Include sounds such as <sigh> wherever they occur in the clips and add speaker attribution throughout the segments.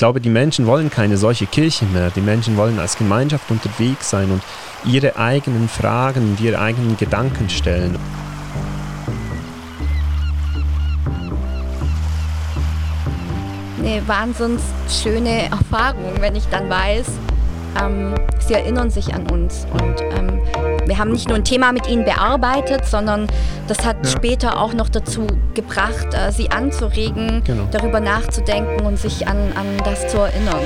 Speaker 1: glaube, die Menschen wollen keine solche Kirche mehr. Die Menschen wollen als Gemeinschaft unterwegs sein und ihre eigenen Fragen und ihre eigenen Gedanken stellen.
Speaker 2: Eine wahnsinnig schöne Erfahrung, wenn ich dann weiß, ähm, sie erinnern sich an uns. Und ähm, wir haben nicht nur ein Thema mit ihnen bearbeitet, sondern das hat ja. später auch noch dazu gebracht, äh, sie anzuregen, genau. darüber nachzudenken und sich an, an das zu erinnern.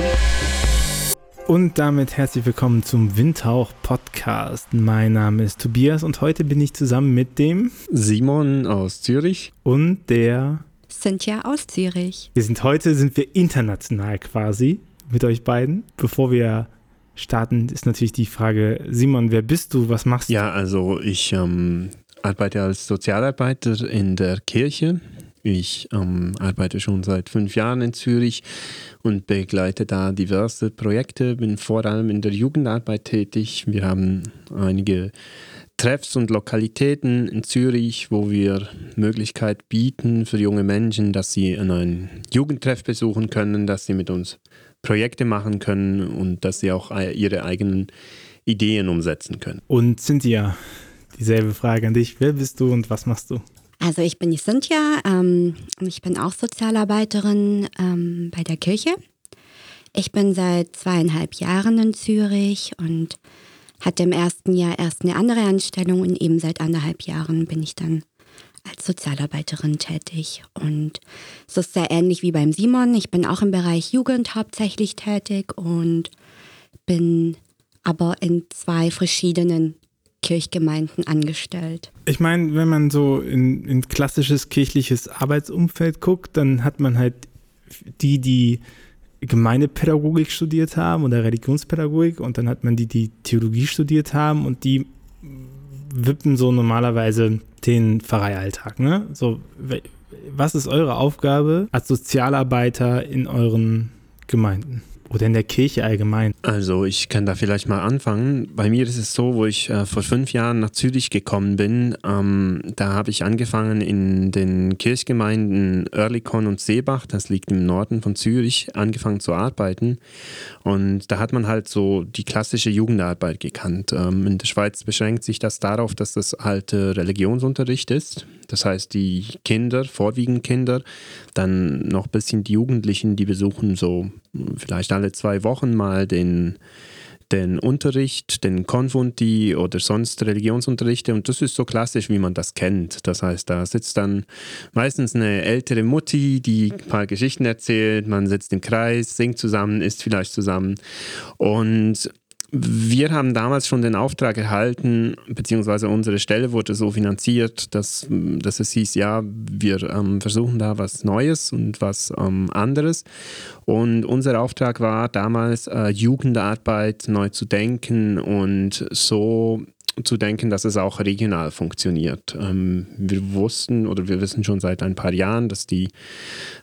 Speaker 3: Und damit herzlich willkommen zum Windhauch Podcast. Mein Name ist Tobias und heute bin ich zusammen mit dem
Speaker 1: Simon aus Zürich
Speaker 3: und der
Speaker 2: Cynthia aus Zürich.
Speaker 3: Wir sind heute sind wir international quasi mit euch beiden. Bevor wir starten, ist natürlich die Frage, Simon, wer bist du? Was machst du?
Speaker 1: Ja, also ich ähm, arbeite als Sozialarbeiter in der Kirche. Ich ähm, arbeite schon seit fünf Jahren in Zürich und begleite da diverse Projekte, bin vor allem in der Jugendarbeit tätig. Wir haben einige Treffs und Lokalitäten in Zürich, wo wir Möglichkeit bieten für junge Menschen, dass sie einen Jugendtreff besuchen können, dass sie mit uns Projekte machen können und dass sie auch ihre eigenen Ideen umsetzen können.
Speaker 3: Und Cynthia, dieselbe Frage an dich. Wer bist du und was machst du?
Speaker 2: Also ich bin die Cynthia, ähm, ich bin auch Sozialarbeiterin ähm, bei der Kirche. Ich bin seit zweieinhalb Jahren in Zürich und hatte im ersten Jahr erst eine andere Anstellung und eben seit anderthalb Jahren bin ich dann als Sozialarbeiterin tätig. Und es ist sehr ähnlich wie beim Simon. Ich bin auch im Bereich Jugend hauptsächlich tätig und bin aber in zwei verschiedenen Kirchgemeinden angestellt.
Speaker 3: Ich meine, wenn man so in, in klassisches kirchliches Arbeitsumfeld guckt, dann hat man halt die, die Gemeindepädagogik studiert haben oder Religionspädagogik und dann hat man die, die Theologie studiert haben und die wippen so normalerweise den Pfarreialltag. Ne? So, was ist eure Aufgabe als Sozialarbeiter in euren Gemeinden? Oder in der Kirche allgemein?
Speaker 1: Also ich kann da vielleicht mal anfangen. Bei mir ist es so, wo ich äh, vor fünf Jahren nach Zürich gekommen bin, ähm, da habe ich angefangen in den Kirchgemeinden Oerlikon und Seebach, das liegt im Norden von Zürich, angefangen zu arbeiten. Und da hat man halt so die klassische Jugendarbeit gekannt. Ähm, in der Schweiz beschränkt sich das darauf, dass das halt äh, Religionsunterricht ist. Das heißt, die Kinder, vorwiegend Kinder, dann noch ein bisschen die Jugendlichen, die besuchen so vielleicht alle zwei Wochen mal den, den Unterricht, den Konfunti oder sonst Religionsunterrichte. Und das ist so klassisch, wie man das kennt. Das heißt, da sitzt dann meistens eine ältere Mutti, die ein paar Geschichten erzählt, man sitzt im Kreis, singt zusammen, isst vielleicht zusammen. Und wir haben damals schon den Auftrag erhalten, beziehungsweise unsere Stelle wurde so finanziert, dass, dass es hieß, ja, wir ähm, versuchen da was Neues und was ähm, anderes. Und unser Auftrag war damals, äh, Jugendarbeit neu zu denken und so zu denken, dass es auch regional funktioniert. Ähm, wir wussten oder wir wissen schon seit ein paar Jahren, dass die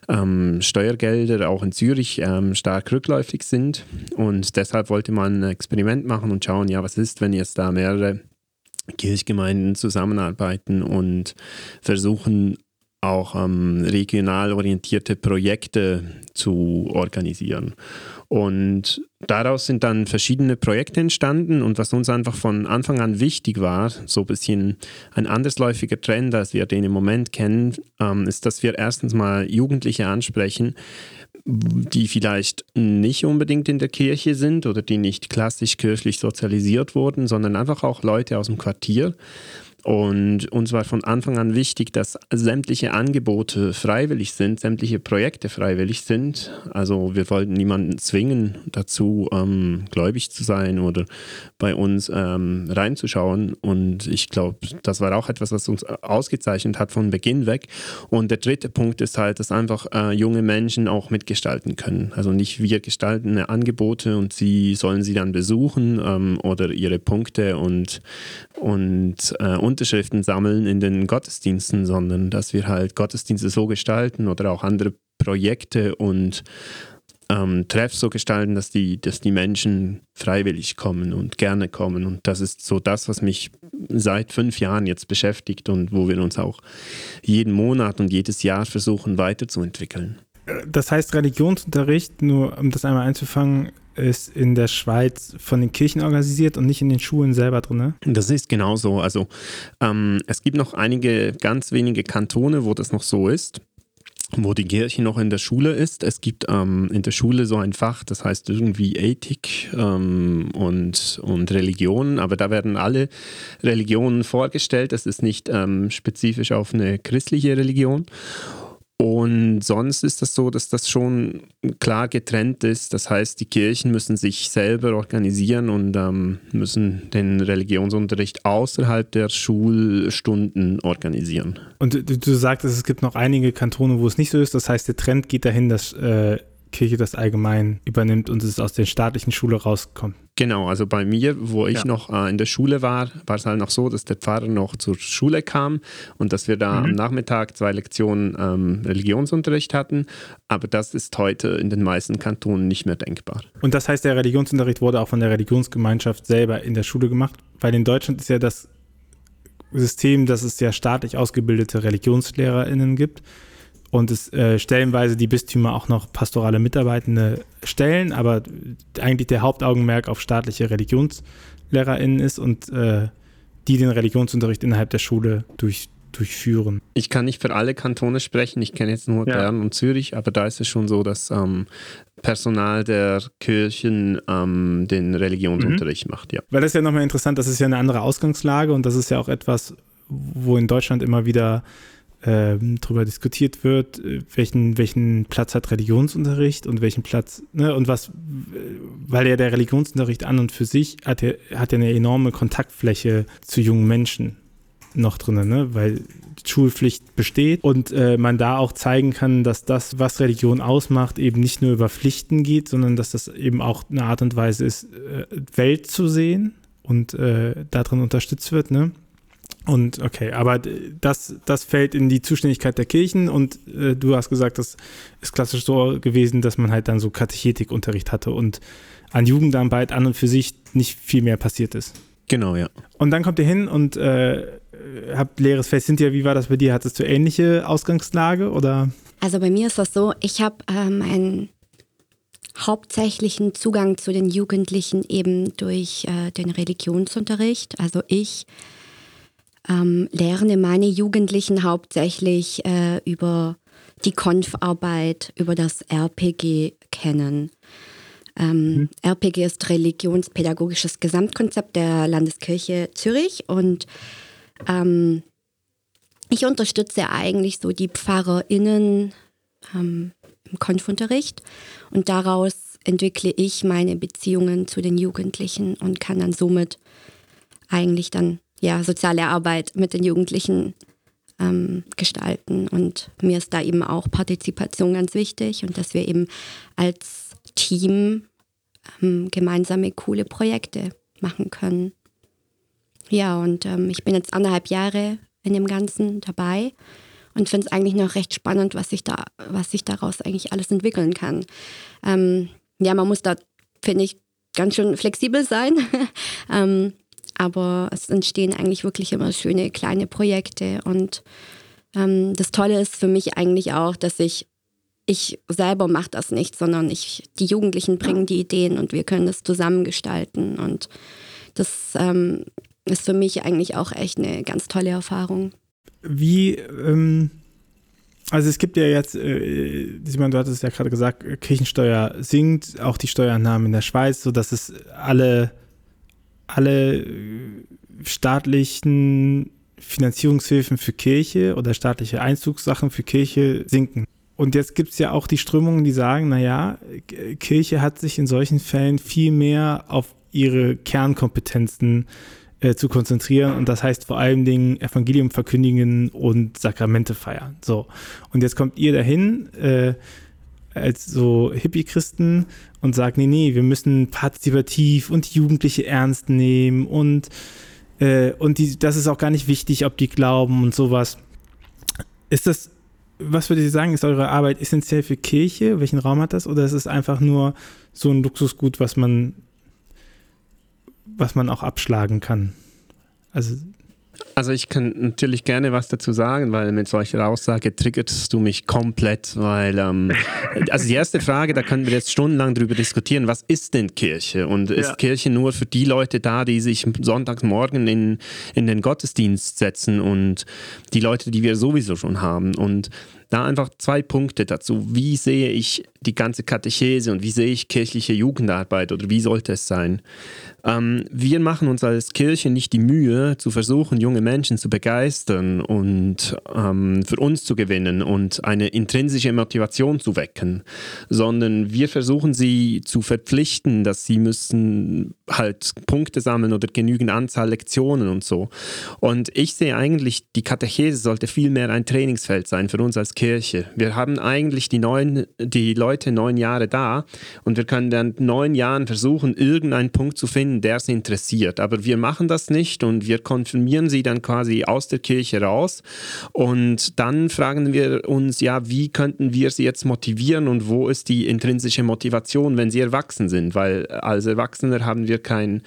Speaker 1: ähm, Steuergelder auch in Zürich ähm, stark rückläufig sind und deshalb wollte man ein Experiment machen und schauen, ja, was ist, wenn jetzt da mehrere Kirchgemeinden zusammenarbeiten und versuchen, auch ähm, regional orientierte Projekte zu organisieren. Und daraus sind dann verschiedene Projekte entstanden und was uns einfach von Anfang an wichtig war, so ein bisschen ein andersläufiger Trend, als wir den im Moment kennen, ähm, ist, dass wir erstens mal Jugendliche ansprechen, die vielleicht nicht unbedingt in der Kirche sind oder die nicht klassisch kirchlich sozialisiert wurden, sondern einfach auch Leute aus dem Quartier und uns war von Anfang an wichtig, dass sämtliche Angebote freiwillig sind, sämtliche Projekte freiwillig sind. Also wir wollten niemanden zwingen dazu, ähm, gläubig zu sein oder bei uns ähm, reinzuschauen. Und ich glaube, das war auch etwas, was uns ausgezeichnet hat von Beginn weg. Und der dritte Punkt ist halt, dass einfach äh, junge Menschen auch mitgestalten können. Also nicht wir gestalten Angebote und sie sollen sie dann besuchen ähm, oder ihre Punkte und, und äh, Unterschriften sammeln in den Gottesdiensten, sondern dass wir halt Gottesdienste so gestalten oder auch andere Projekte und ähm, Treffs so gestalten, dass die, dass die Menschen freiwillig kommen und gerne kommen. Und das ist so das, was mich seit fünf Jahren jetzt beschäftigt und wo wir uns auch jeden Monat und jedes Jahr versuchen weiterzuentwickeln.
Speaker 3: Das heißt, Religionsunterricht, nur um das einmal einzufangen, ist in der Schweiz von den Kirchen organisiert und nicht in den Schulen selber drin. Ne?
Speaker 1: Das ist genauso. Also ähm, es gibt noch einige ganz wenige Kantone, wo das noch so ist wo die Kirche noch in der Schule ist. Es gibt ähm, in der Schule so ein Fach, das heißt irgendwie Ethik ähm, und, und Religion, aber da werden alle Religionen vorgestellt. Das ist nicht ähm, spezifisch auf eine christliche Religion. Und sonst ist das so, dass das schon klar getrennt ist. Das heißt, die Kirchen müssen sich selber organisieren und ähm, müssen den Religionsunterricht außerhalb der Schulstunden organisieren.
Speaker 3: Und du, du sagtest, es gibt noch einige Kantone, wo es nicht so ist. Das heißt, der Trend geht dahin, dass äh, Kirche das allgemein übernimmt und es aus der staatlichen Schule rauskommt.
Speaker 1: Genau, also bei mir, wo ich ja. noch äh, in der Schule war, war es halt noch so, dass der Pfarrer noch zur Schule kam und dass wir da mhm. am Nachmittag zwei Lektionen ähm, Religionsunterricht hatten. Aber das ist heute in den meisten Kantonen nicht mehr denkbar.
Speaker 3: Und das heißt, der Religionsunterricht wurde auch von der Religionsgemeinschaft selber in der Schule gemacht, weil in Deutschland ist ja das System, dass es ja staatlich ausgebildete ReligionslehrerInnen gibt und es äh, stellenweise die Bistümer auch noch pastorale Mitarbeitende stellen, aber eigentlich der Hauptaugenmerk auf staatliche ReligionslehrerInnen ist und äh, die den Religionsunterricht innerhalb der Schule durch, durchführen.
Speaker 1: Ich kann nicht für alle Kantone sprechen, ich kenne jetzt nur ja. Bern und Zürich, aber da ist es schon so, dass ähm, Personal der Kirchen ähm, den Religionsunterricht mhm. macht, ja.
Speaker 3: Weil das ist ja nochmal interessant, das ist ja eine andere Ausgangslage und das ist ja auch etwas, wo in Deutschland immer wieder ähm, darüber diskutiert wird, äh, welchen, welchen Platz hat Religionsunterricht und welchen Platz, ne, und was, weil ja der Religionsunterricht an und für sich hat ja, hat ja eine enorme Kontaktfläche zu jungen Menschen noch drin, ne, weil Schulpflicht besteht und äh, man da auch zeigen kann, dass das, was Religion ausmacht, eben nicht nur über Pflichten geht, sondern dass das eben auch eine Art und Weise ist, äh, Welt zu sehen und äh, darin unterstützt wird, ne? Und okay, aber das, das fällt in die Zuständigkeit der Kirchen und äh, du hast gesagt, das ist klassisch so gewesen, dass man halt dann so Katechetikunterricht hatte und an Jugendarbeit an und für sich nicht viel mehr passiert ist.
Speaker 1: Genau, ja.
Speaker 3: Und dann kommt ihr hin und äh, habt leeres Feld. Cynthia, wie war das bei dir? Hattest du ähnliche Ausgangslage oder?
Speaker 2: Also bei mir ist das so, ich habe ähm, einen hauptsächlichen Zugang zu den Jugendlichen eben durch äh, den Religionsunterricht. Also ich ähm, lerne meine Jugendlichen hauptsächlich äh, über die Konfarbeit, über das RPG kennen. Ähm, mhm. RPG ist religionspädagogisches Gesamtkonzept der Landeskirche Zürich und ähm, ich unterstütze eigentlich so die PfarrerInnen ähm, im Konfunterricht und daraus entwickle ich meine Beziehungen zu den Jugendlichen und kann dann somit eigentlich dann ja, soziale Arbeit mit den Jugendlichen ähm, gestalten. Und mir ist da eben auch Partizipation ganz wichtig und dass wir eben als Team ähm, gemeinsame coole Projekte machen können. Ja, und ähm, ich bin jetzt anderthalb Jahre in dem Ganzen dabei und finde es eigentlich noch recht spannend, was sich da, was sich daraus eigentlich alles entwickeln kann. Ähm, ja, man muss da, finde ich, ganz schön flexibel sein. <laughs> ähm, aber es entstehen eigentlich wirklich immer schöne kleine Projekte. Und ähm, das Tolle ist für mich eigentlich auch, dass ich, ich selber mache das nicht, sondern ich, die Jugendlichen bringen die Ideen und wir können das zusammen gestalten. Und das ähm, ist für mich eigentlich auch echt eine ganz tolle Erfahrung.
Speaker 3: Wie, ähm, also es gibt ja jetzt, äh, Simon, du hattest ja gerade gesagt, Kirchensteuer sinkt, auch die Steuernahmen in der Schweiz, sodass es alle alle äh, staatlichen Finanzierungshilfen für Kirche oder staatliche Einzugssachen für Kirche sinken. Und jetzt gibt es ja auch die Strömungen, die sagen, naja, Kirche hat sich in solchen Fällen viel mehr auf ihre Kernkompetenzen äh, zu konzentrieren. Und das heißt vor allen Dingen Evangelium verkündigen und Sakramente feiern. So. Und jetzt kommt ihr dahin, äh, als so Hippie-Christen und sagt, nee, nee, wir müssen partizipativ und Jugendliche ernst nehmen und, äh, und die, das ist auch gar nicht wichtig, ob die glauben und sowas. Ist das, was würdet ihr sagen, ist eure Arbeit essentiell für Kirche? Welchen Raum hat das? Oder ist es einfach nur so ein Luxusgut, was man, was man auch abschlagen kann? Also
Speaker 1: Also ich kann natürlich gerne was dazu sagen, weil mit solcher Aussage triggerst du mich komplett, weil ähm, <laughs> also die erste Frage, da können wir jetzt stundenlang drüber diskutieren, was ist denn Kirche? Und ist ja. Kirche nur für die Leute da, die sich Sonntagmorgen in, in den Gottesdienst setzen und die Leute, die wir sowieso schon haben? Und da einfach zwei Punkte dazu. Wie sehe ich die ganze Katechese und wie sehe ich kirchliche Jugendarbeit oder wie sollte es sein? Ähm, wir machen uns als Kirche nicht die Mühe, zu versuchen, junge Menschen zu begeistern und ähm, für uns zu gewinnen und eine intrinsische Motivation zu wecken, sondern wir versuchen sie zu verpflichten, dass sie müssen halt Punkte sammeln oder genügend Anzahl Lektionen und so. Und ich sehe eigentlich, die Katechese sollte viel mehr ein Trainingsfeld sein für uns als Kirche. Wir haben eigentlich die, neun, die Leute neun Jahre da und wir können dann neun Jahren versuchen, irgendeinen Punkt zu finden, der sie interessiert. Aber wir machen das nicht und wir konfirmieren sie dann quasi aus der Kirche raus und dann fragen wir uns, ja, wie könnten wir sie jetzt motivieren und wo ist die intrinsische Motivation, wenn sie erwachsen sind? Weil als Erwachsener haben wir keinen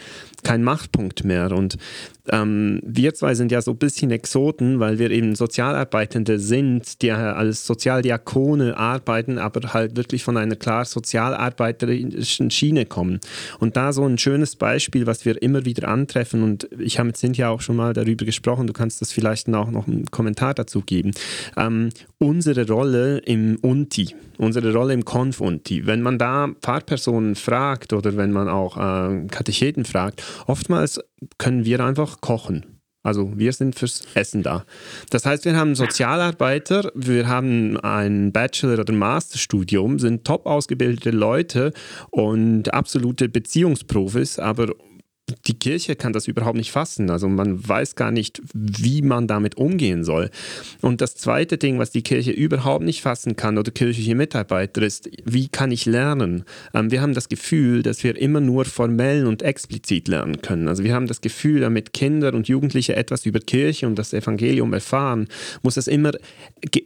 Speaker 1: kein Machtpunkt mehr. Und ähm, wir zwei sind ja so ein bisschen Exoten, weil wir eben Sozialarbeitende sind, die als Sozialdiakone arbeiten, aber halt wirklich von einer klar sozialarbeiterischen Schiene kommen. Und da so ein schönes Beispiel, was wir immer wieder antreffen, und ich habe mit Cynthia auch schon mal darüber gesprochen, du kannst das vielleicht auch noch einen Kommentar dazu geben. Ähm, unsere Rolle im Unti, unsere Rolle im Konf-Unti, wenn man da Pfarrpersonen fragt oder wenn man auch äh, Katecheten fragt, oftmals können wir einfach kochen. Also wir sind fürs Essen da. Das heißt, wir haben Sozialarbeiter, wir haben ein Bachelor- oder Masterstudium, sind top ausgebildete Leute und absolute Beziehungsprofis, aber die Kirche kann das überhaupt nicht fassen. Also man weiß gar nicht, wie man damit umgehen soll. Und das zweite Ding, was die Kirche überhaupt nicht fassen kann oder kirchliche Mitarbeiter ist, wie kann ich lernen? Ähm, wir haben das Gefühl, dass wir immer nur formell und explizit lernen können. Also wir haben das Gefühl, damit Kinder und Jugendliche etwas über Kirche und das Evangelium erfahren, muss das immer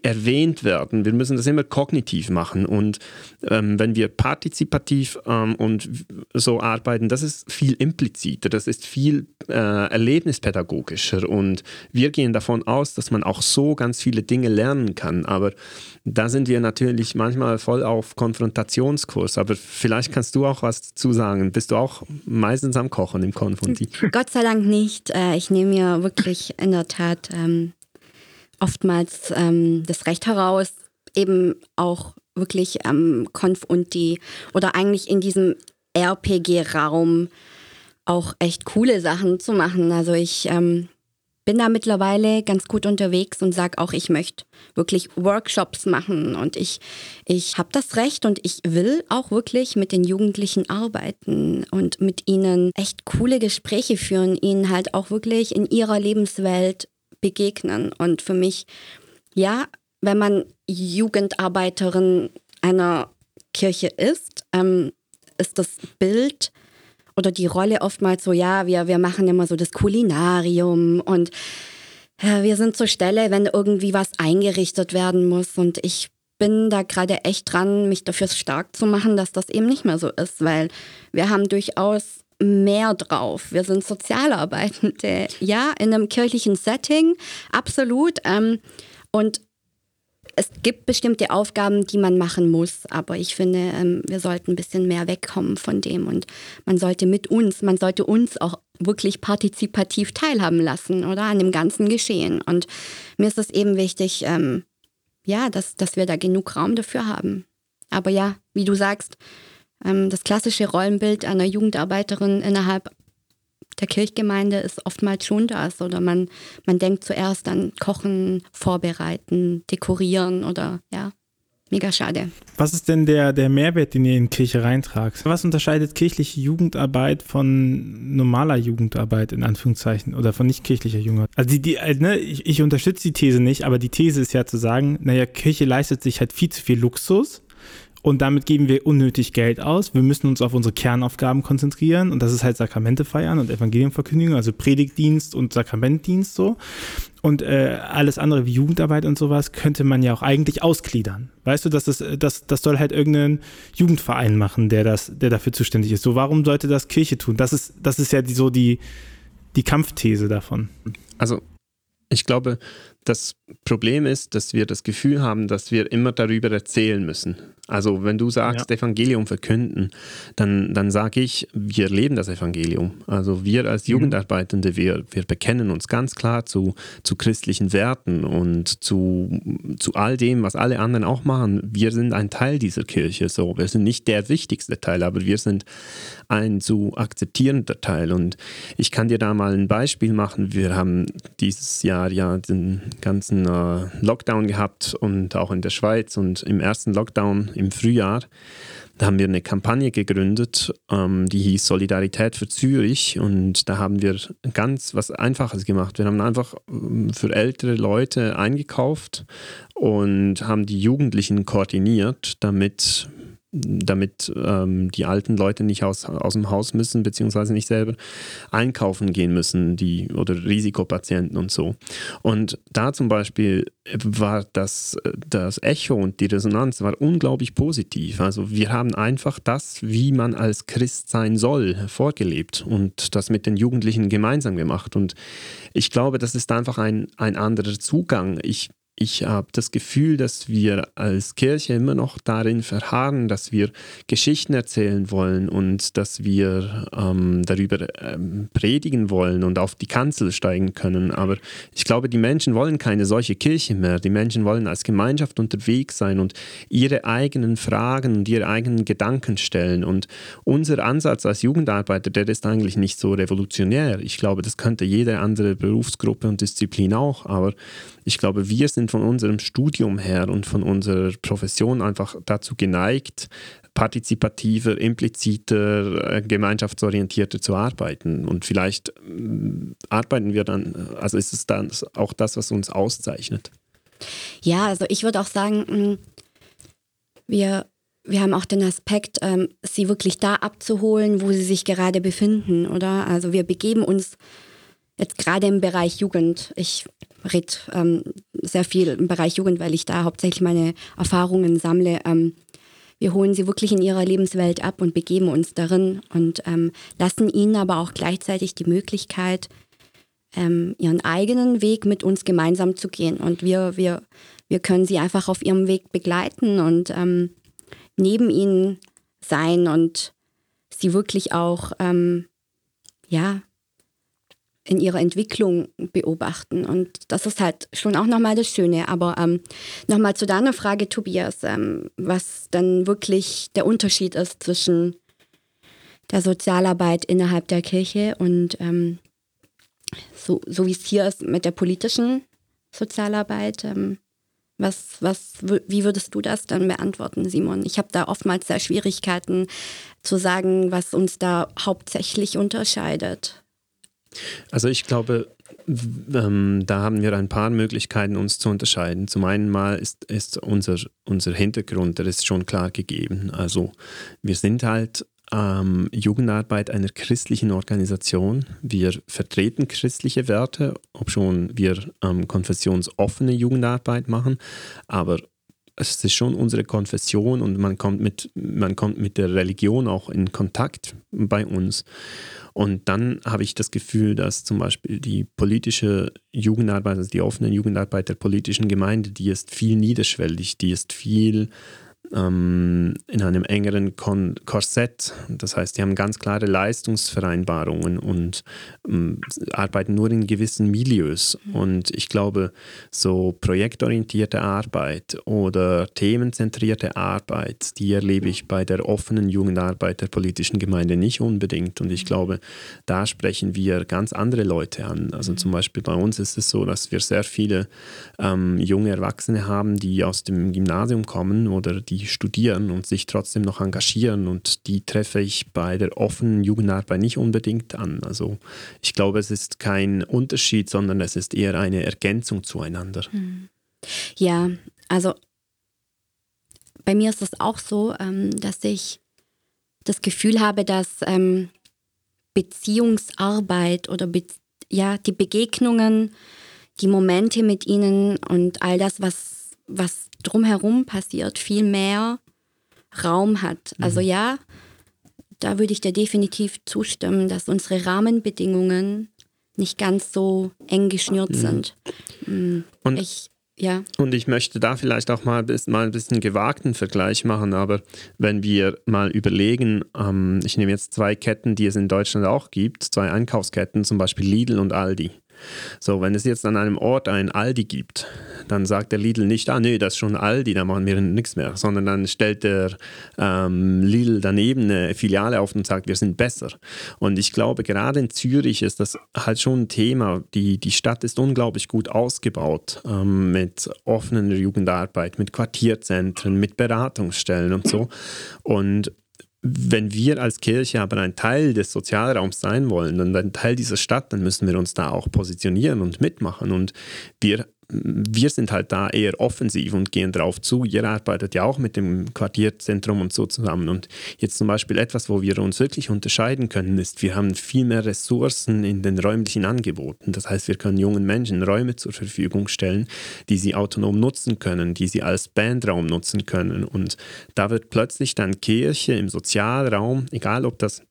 Speaker 1: erwähnt werden. Wir müssen das immer kognitiv machen. Und ähm, wenn wir partizipativ ähm, und so arbeiten, das ist viel implizit expliziter, das ist viel äh, erlebnispädagogischer und wir gehen davon aus, dass man auch so ganz viele Dinge lernen kann. Aber da sind wir natürlich manchmal voll auf Konfrontationskurs. Aber vielleicht kannst du auch was dazu sagen. Bist du auch meistens am Kochen im Konfronti? <laughs>
Speaker 2: Gott sei Dank nicht. Äh, ich nehme mir wirklich in der Tat ähm, oftmals ähm, das Recht heraus, eben auch wirklich am Konf und die oder eigentlich in diesem RPG-Raum auch echt coole Sachen zu machen. Also ich ähm, bin da mittlerweile ganz gut unterwegs und sage auch, ich möchte wirklich Workshops machen und ich, ich habe das Recht und ich will auch wirklich mit den Jugendlichen arbeiten und mit ihnen echt coole Gespräche führen, ihnen halt auch wirklich in ihrer Lebenswelt begegnen. Und für mich, ja, wenn man Jugendarbeiterin einer Kirche ist, ähm, ist das Bild oder die Rolle oftmals so, ja, wir, wir machen immer so das Kulinarium und ja, wir sind zur Stelle, wenn irgendwie was eingerichtet werden muss. Und ich bin da gerade echt dran, mich dafür stark zu machen, dass das eben nicht mehr so ist, weil wir haben durchaus mehr drauf. Wir sind Sozialarbeitende, ja, in einem kirchlichen Setting, absolut. Ähm, und es gibt bestimmte Aufgaben, die man machen muss, aber ich finde, ähm, wir sollten ein bisschen mehr wegkommen von dem und man sollte mit uns, man sollte uns auch wirklich partizipativ teilhaben lassen oder an dem ganzen Geschehen. Und mir ist es eben wichtig, ähm, ja, dass, dass wir da genug Raum dafür haben. Aber ja, wie du sagst, ähm, das klassische Rollenbild einer Jugendarbeiterin innerhalb der Kirchgemeinde ist oftmals schon das. Oder man, man denkt zuerst an Kochen, Vorbereiten, Dekorieren oder ja. Mega schade.
Speaker 3: Was ist denn der, der Mehrwert, den ihr in Kirche reintragt? Was unterscheidet kirchliche Jugendarbeit von normaler Jugendarbeit in Anführungszeichen oder von nicht kirchlicher Jugendarbeit? Also die, die, äh, ne, ich, ich unterstütze die These nicht, aber die These ist ja zu sagen, naja, Kirche leistet sich halt viel zu viel Luxus und damit geben wir unnötig Geld aus. Wir müssen uns auf unsere Kernaufgaben konzentrieren. Und das ist halt Sakramente feiern und Evangeliumverkündigung, also Predigtdienst und Sakramentdienst so. Und äh, alles andere wie Jugendarbeit und sowas könnte man ja auch eigentlich ausgliedern. Weißt du, dass das, das, das soll halt irgendein Jugendverein machen, der, das, der dafür zuständig ist. So, warum sollte das Kirche tun? Das ist, das ist ja die, so die, die Kampfthese davon.
Speaker 1: Also Ich glaube, das Problem ist, dass wir das Gefühl haben, dass wir immer darüber erzählen müssen. Also wenn du sagst, ja. Evangelium verkünden, dann, dann sage ich, wir leben das Evangelium. Also wir als mhm. Jugendarbeitende, wir, wir bekennen uns ganz klar zu, zu christlichen Werten und zu, zu all dem, was alle anderen auch machen. Wir sind ein Teil dieser Kirche. So. Wir sind nicht der wichtigste Teil, aber wir sind ein zu akzeptierender Teil. Und ich kann dir da mal ein Beispiel machen. Wir haben dieses Jahr ja den ganzen äh, Lockdown gehabt und auch in der Schweiz und im ersten Lockdown im Frühjahr. Da haben wir eine Kampagne gegründet, ähm, die hieß Solidarität für Zürich und da haben wir ganz was Einfaches gemacht. Wir haben einfach ähm, für ältere Leute eingekauft und haben die Jugendlichen koordiniert, damit damit ähm, die alten Leute nicht aus, aus dem Haus müssen, beziehungsweise nicht selber einkaufen gehen müssen, die oder Risikopatienten und so. Und da zum Beispiel war das, das Echo und die Resonanz war unglaublich positiv. Also wir haben einfach das, wie man als Christ sein soll, vorgelebt und das mit den Jugendlichen gemeinsam gemacht. Und ich glaube, das ist einfach ein, ein anderer Zugang. Ich ich habe das Gefühl, dass wir als Kirche immer noch darin verharren, dass wir Geschichten erzählen wollen und dass wir ähm, darüber ähm, predigen wollen und auf die Kanzel steigen können. Aber ich glaube, die Menschen wollen keine solche Kirche mehr. Die Menschen wollen als Gemeinschaft unterwegs sein und ihre eigenen Fragen und ihre eigenen Gedanken stellen. Und unser Ansatz als Jugendarbeiter, der ist eigentlich nicht so revolutionär. Ich glaube, das könnte jede andere Berufsgruppe und Disziplin auch. Aber ich glaube, wir sind von unserem Studium her und von unserer Profession einfach dazu geneigt, partizipativer, impliziter, äh, gemeinschaftsorientierter zu arbeiten. Und vielleicht äh, arbeiten wir dann, also ist es dann auch das, was uns auszeichnet.
Speaker 2: Ja, also ich würde auch sagen, mm, wir, wir haben auch den Aspekt, ähm, sie wirklich da abzuholen, wo sie sich gerade befinden, oder? Also wir begeben uns jetzt gerade im Bereich Jugend. Ich rede ähm, sehr viel im Bereich Jugend, weil ich da hauptsächlich meine Erfahrungen sammle. Ähm, wir holen sie wirklich in ihrer Lebenswelt ab und begeben uns darin und ähm, lassen ihnen aber auch gleichzeitig die Möglichkeit, ähm, ihren eigenen Weg mit uns gemeinsam zu gehen. Und wir, wir, wir können sie einfach auf ihrem Weg begleiten und ähm, neben ihnen sein und sie wirklich auch ähm, ja, in ihrer Entwicklung beobachten. Und das ist halt schon auch nochmal das Schöne. Aber ähm, nochmal zu deiner Frage, Tobias, ähm, was dann wirklich der Unterschied ist zwischen der Sozialarbeit innerhalb der Kirche und ähm, so, so wie es hier ist mit der politischen Sozialarbeit. Ähm, was, was, wie würdest du das dann beantworten, Simon? Ich habe da oftmals sehr Schwierigkeiten zu sagen, was uns da hauptsächlich unterscheidet.
Speaker 1: Also ich glaube, ähm, da haben wir ein paar Möglichkeiten, uns zu unterscheiden. Zum einen mal ist, ist unser, unser Hintergrund, der ist schon klar gegeben. Also wir sind halt ähm, Jugendarbeit einer christlichen Organisation. Wir vertreten christliche Werte, obschon wir ähm, konfessionsoffene Jugendarbeit machen, aber es ist schon unsere Konfession und man kommt mit, man kommt mit der Religion auch in Kontakt bei uns. Und dann habe ich das Gefühl, dass zum Beispiel die politische Jugendarbeit, also die offene Jugendarbeit der politischen Gemeinde, die ist viel niederschwellig, die ist viel ähm, in einem engeren Kon Korsett. Das heißt, die haben ganz klare Leistungsvereinbarungen und ähm, arbeiten nur in gewissen Milieus. Und ich glaube, so projektorientierte Arbeit oder themenzentrierte Arbeit, die erlebe ich bei der offenen Jugendarbeit der politischen Gemeinde nicht unbedingt. Und ich glaube, da sprechen wir ganz andere Leute an. Also zum Beispiel bei uns ist es so, dass wir sehr viele ähm, junge Erwachsene haben, die aus dem Gymnasium kommen oder die studieren und sich trotzdem noch engagieren und die treffe ich bei der offenen Jugendarbeit nicht unbedingt an. Also ich glaube, es ist kein Unterschied, sondern es ist eher eine Ergänzung zueinander. Hm.
Speaker 2: Ja, also bei mir ist es auch so, ähm, dass ich das Gefühl habe, dass ähm, Beziehungsarbeit oder Be ja, die Begegnungen, die Momente mit ihnen und all das, was, was drumherum passiert, viel mehr Raum hat. Mhm. Also ja, da würde ich dir definitiv zustimmen, dass unsere Rahmenbedingungen nicht ganz so eng geschnürt
Speaker 1: Mhm.
Speaker 2: sind. Mm,
Speaker 1: Und-
Speaker 2: ich, ja,
Speaker 1: Und ich möchte da vielleicht auch mal, bis- mal ein bisschen gewagten Vergleich machen, aber wenn wir mal überlegen, ähm, ich nehme jetzt zwei Ketten, die es in Deutschland auch gibt, zwei Einkaufsketten, zum Beispiel Lidl und Aldi. So, wenn es jetzt an einem Ort ein Aldi gibt, dann sagt der Lidl nicht, ah nee, das ist schon Aldi, da machen wir nichts mehr, sondern dann stellt der ähm, Lidl daneben eine Filiale auf und sagt, wir sind besser. Und ich glaube, gerade in Zürich ist das halt schon ein Thema. Die, die Stadt ist unglaublich gut ausgebaut ähm, mit offener Jugendarbeit, mit Quartierzentren, mit Beratungsstellen und so. Und wenn wir als Kirche aber ein Teil des Sozialraums sein wollen und ein Teil dieser Stadt, dann müssen wir uns da auch positionieren und mitmachen. Und wir, wir sind halt da eher offensiv und gehen drauf zu. Ihr arbeitet ja auch mit dem Quartierzentrum und so zusammen. Und jetzt zum Beispiel etwas, wo wir uns wirklich unterscheiden können, ist, wir haben viel mehr Ressourcen in den räumlichen Angeboten. Das heißt, wir können jungen Menschen Räume zur Verfügung stellen, die sie autonom nutzen können, die sie als Bandraum nutzen können. Und da wird plötzlich dann Kirche im Sozialraum, egal ob das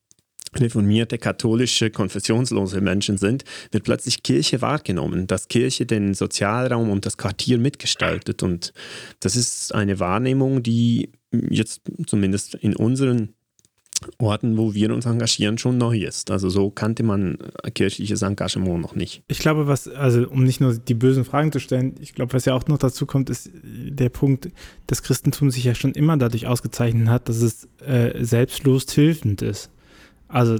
Speaker 1: reformierte, katholische, konfessionslose Menschen sind, wird plötzlich Kirche wahrgenommen, dass Kirche den Sozialraum und das Quartier mitgestaltet. Und das ist eine Wahrnehmung, die jetzt zumindest in unseren Orten, wo wir uns engagieren, schon neu ist. Also so kannte man kirchliches Engagement noch nicht.
Speaker 3: Ich glaube, was, also um nicht nur die bösen Fragen zu stellen, ich glaube, was ja auch noch dazu kommt, ist der Punkt, dass Christentum sich ja schon immer dadurch ausgezeichnet hat, dass es äh, selbstlos hilfend ist. Also,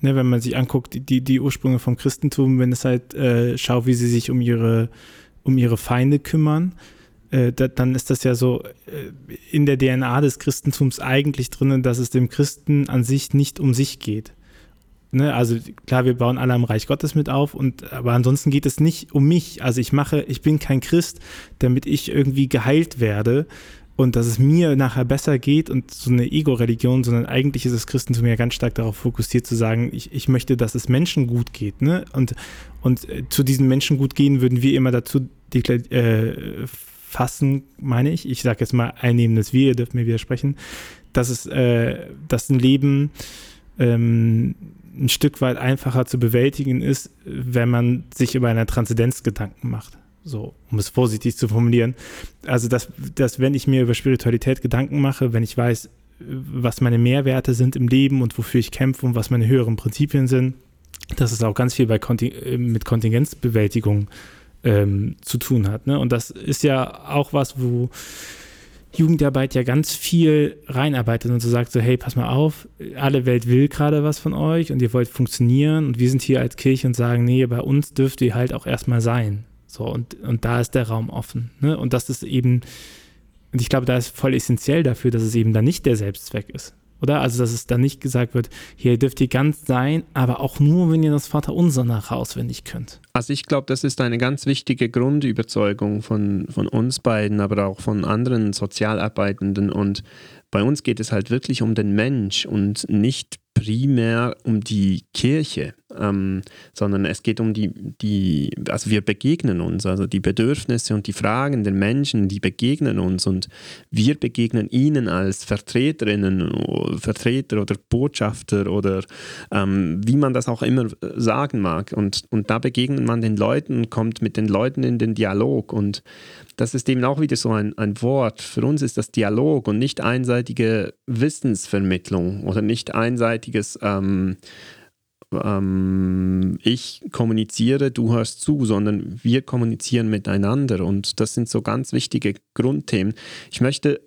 Speaker 3: ne, wenn man sich anguckt, die, die Ursprünge vom Christentum, wenn es halt äh, schaut, wie sie sich um ihre, um ihre Feinde kümmern, äh, da, dann ist das ja so äh, in der DNA des Christentums eigentlich drin, dass es dem Christen an sich nicht um sich geht. Ne, also klar, wir bauen alle am Reich Gottes mit auf, und aber ansonsten geht es nicht um mich. Also ich mache, ich bin kein Christ, damit ich irgendwie geheilt werde und dass es mir nachher besser geht und so eine Ego-Religion, sondern eigentlich ist das Christentum ja ganz stark darauf fokussiert zu sagen, ich, ich möchte, dass es Menschen gut geht. Ne? Und, und äh, zu diesen Menschen gut gehen würden wir immer dazu äh, fassen, meine ich, ich sage jetzt mal einnehmendes Wir, ihr dürft mir widersprechen, dass es, äh, dass ein Leben ähm, ein Stück weit einfacher zu bewältigen ist, wenn man sich über eine Transzendenz Gedanken macht. So, um es vorsichtig zu formulieren. Also, dass, dass wenn ich mir über Spiritualität Gedanken mache, wenn ich weiß, was meine Mehrwerte sind im Leben und wofür ich kämpfe und was meine höheren Prinzipien sind, dass es auch ganz viel bei Konti äh, mit Kontingenzbewältigung ähm, zu tun hat. Ne? Und das ist ja auch was, wo Jugendarbeit ja ganz viel reinarbeitet und so sagt so, hey, pass mal auf, alle Welt will gerade was von euch und ihr wollt funktionieren und wir sind hier als Kirche und sagen, nee, bei uns dürft ihr halt auch erstmal sein. So, und, und da ist der Raum offen. Ne? Und das ist eben, und ich glaube, da ist voll essentiell dafür, dass es eben dann nicht der Selbstzweck ist. Oder? Also, dass es dann nicht gesagt wird, hier dürft ihr ganz sein, aber auch nur, wenn ihr das Vaterunser nachher auswendig könnt.
Speaker 1: Also ich glaube, das ist eine ganz wichtige Grundüberzeugung von, von uns beiden, aber auch von anderen Sozialarbeitenden. Und bei uns geht es halt wirklich um den Mensch und nicht primär um die Kirche, ähm, sondern es geht um die, die, also wir begegnen uns, also die Bedürfnisse und die Fragen der Menschen, die begegnen uns und wir begegnen ihnen als Vertreterinnen, Vertreter oder Botschafter oder ähm, wie man das auch immer sagen mag. Und, und da begegnet man den Leuten und kommt mit den Leuten in den Dialog und das ist eben auch wieder so ein, ein Wort. Für uns ist das Dialog und nicht einseitige Wissensvermittlung oder nicht einseitiges ähm, ähm, ich kommuniziere, du hörst zu, sondern wir kommunizieren miteinander und das sind so ganz wichtige Grundthemen. Ich möchte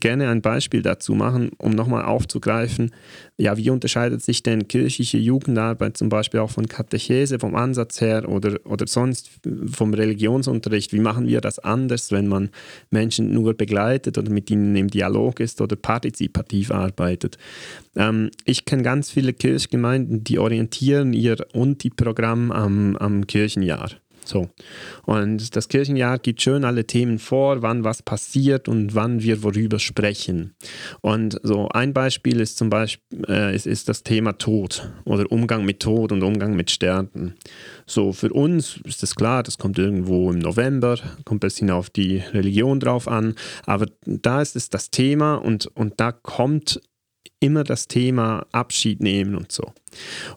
Speaker 1: gerne ein Beispiel dazu machen, um nochmal aufzugreifen, ja, wie unterscheidet sich denn kirchliche Jugendarbeit zum Beispiel auch von Katechese, vom Ansatz her oder, oder sonst vom Religionsunterricht? Wie machen wir das anders, wenn man Menschen nur begleitet oder mit ihnen im Dialog ist oder partizipativ arbeitet? Ähm, ich kenne ganz viele Kirchgemeinden, die orientieren ihr UNTI-Programm am, am Kirchenjahr. So. Und das Kirchenjahr gibt schön alle Themen vor, wann was passiert und wann wir worüber sprechen. Und so ein Beispiel ist zum Beispiel äh, ist, ist das Thema Tod oder Umgang mit Tod und Umgang mit Sterben. So, für uns ist das klar, das kommt irgendwo im November, kommt ein bisschen auf die Religion drauf an, aber da ist es das Thema und, und da kommt immer das Thema Abschied nehmen und so.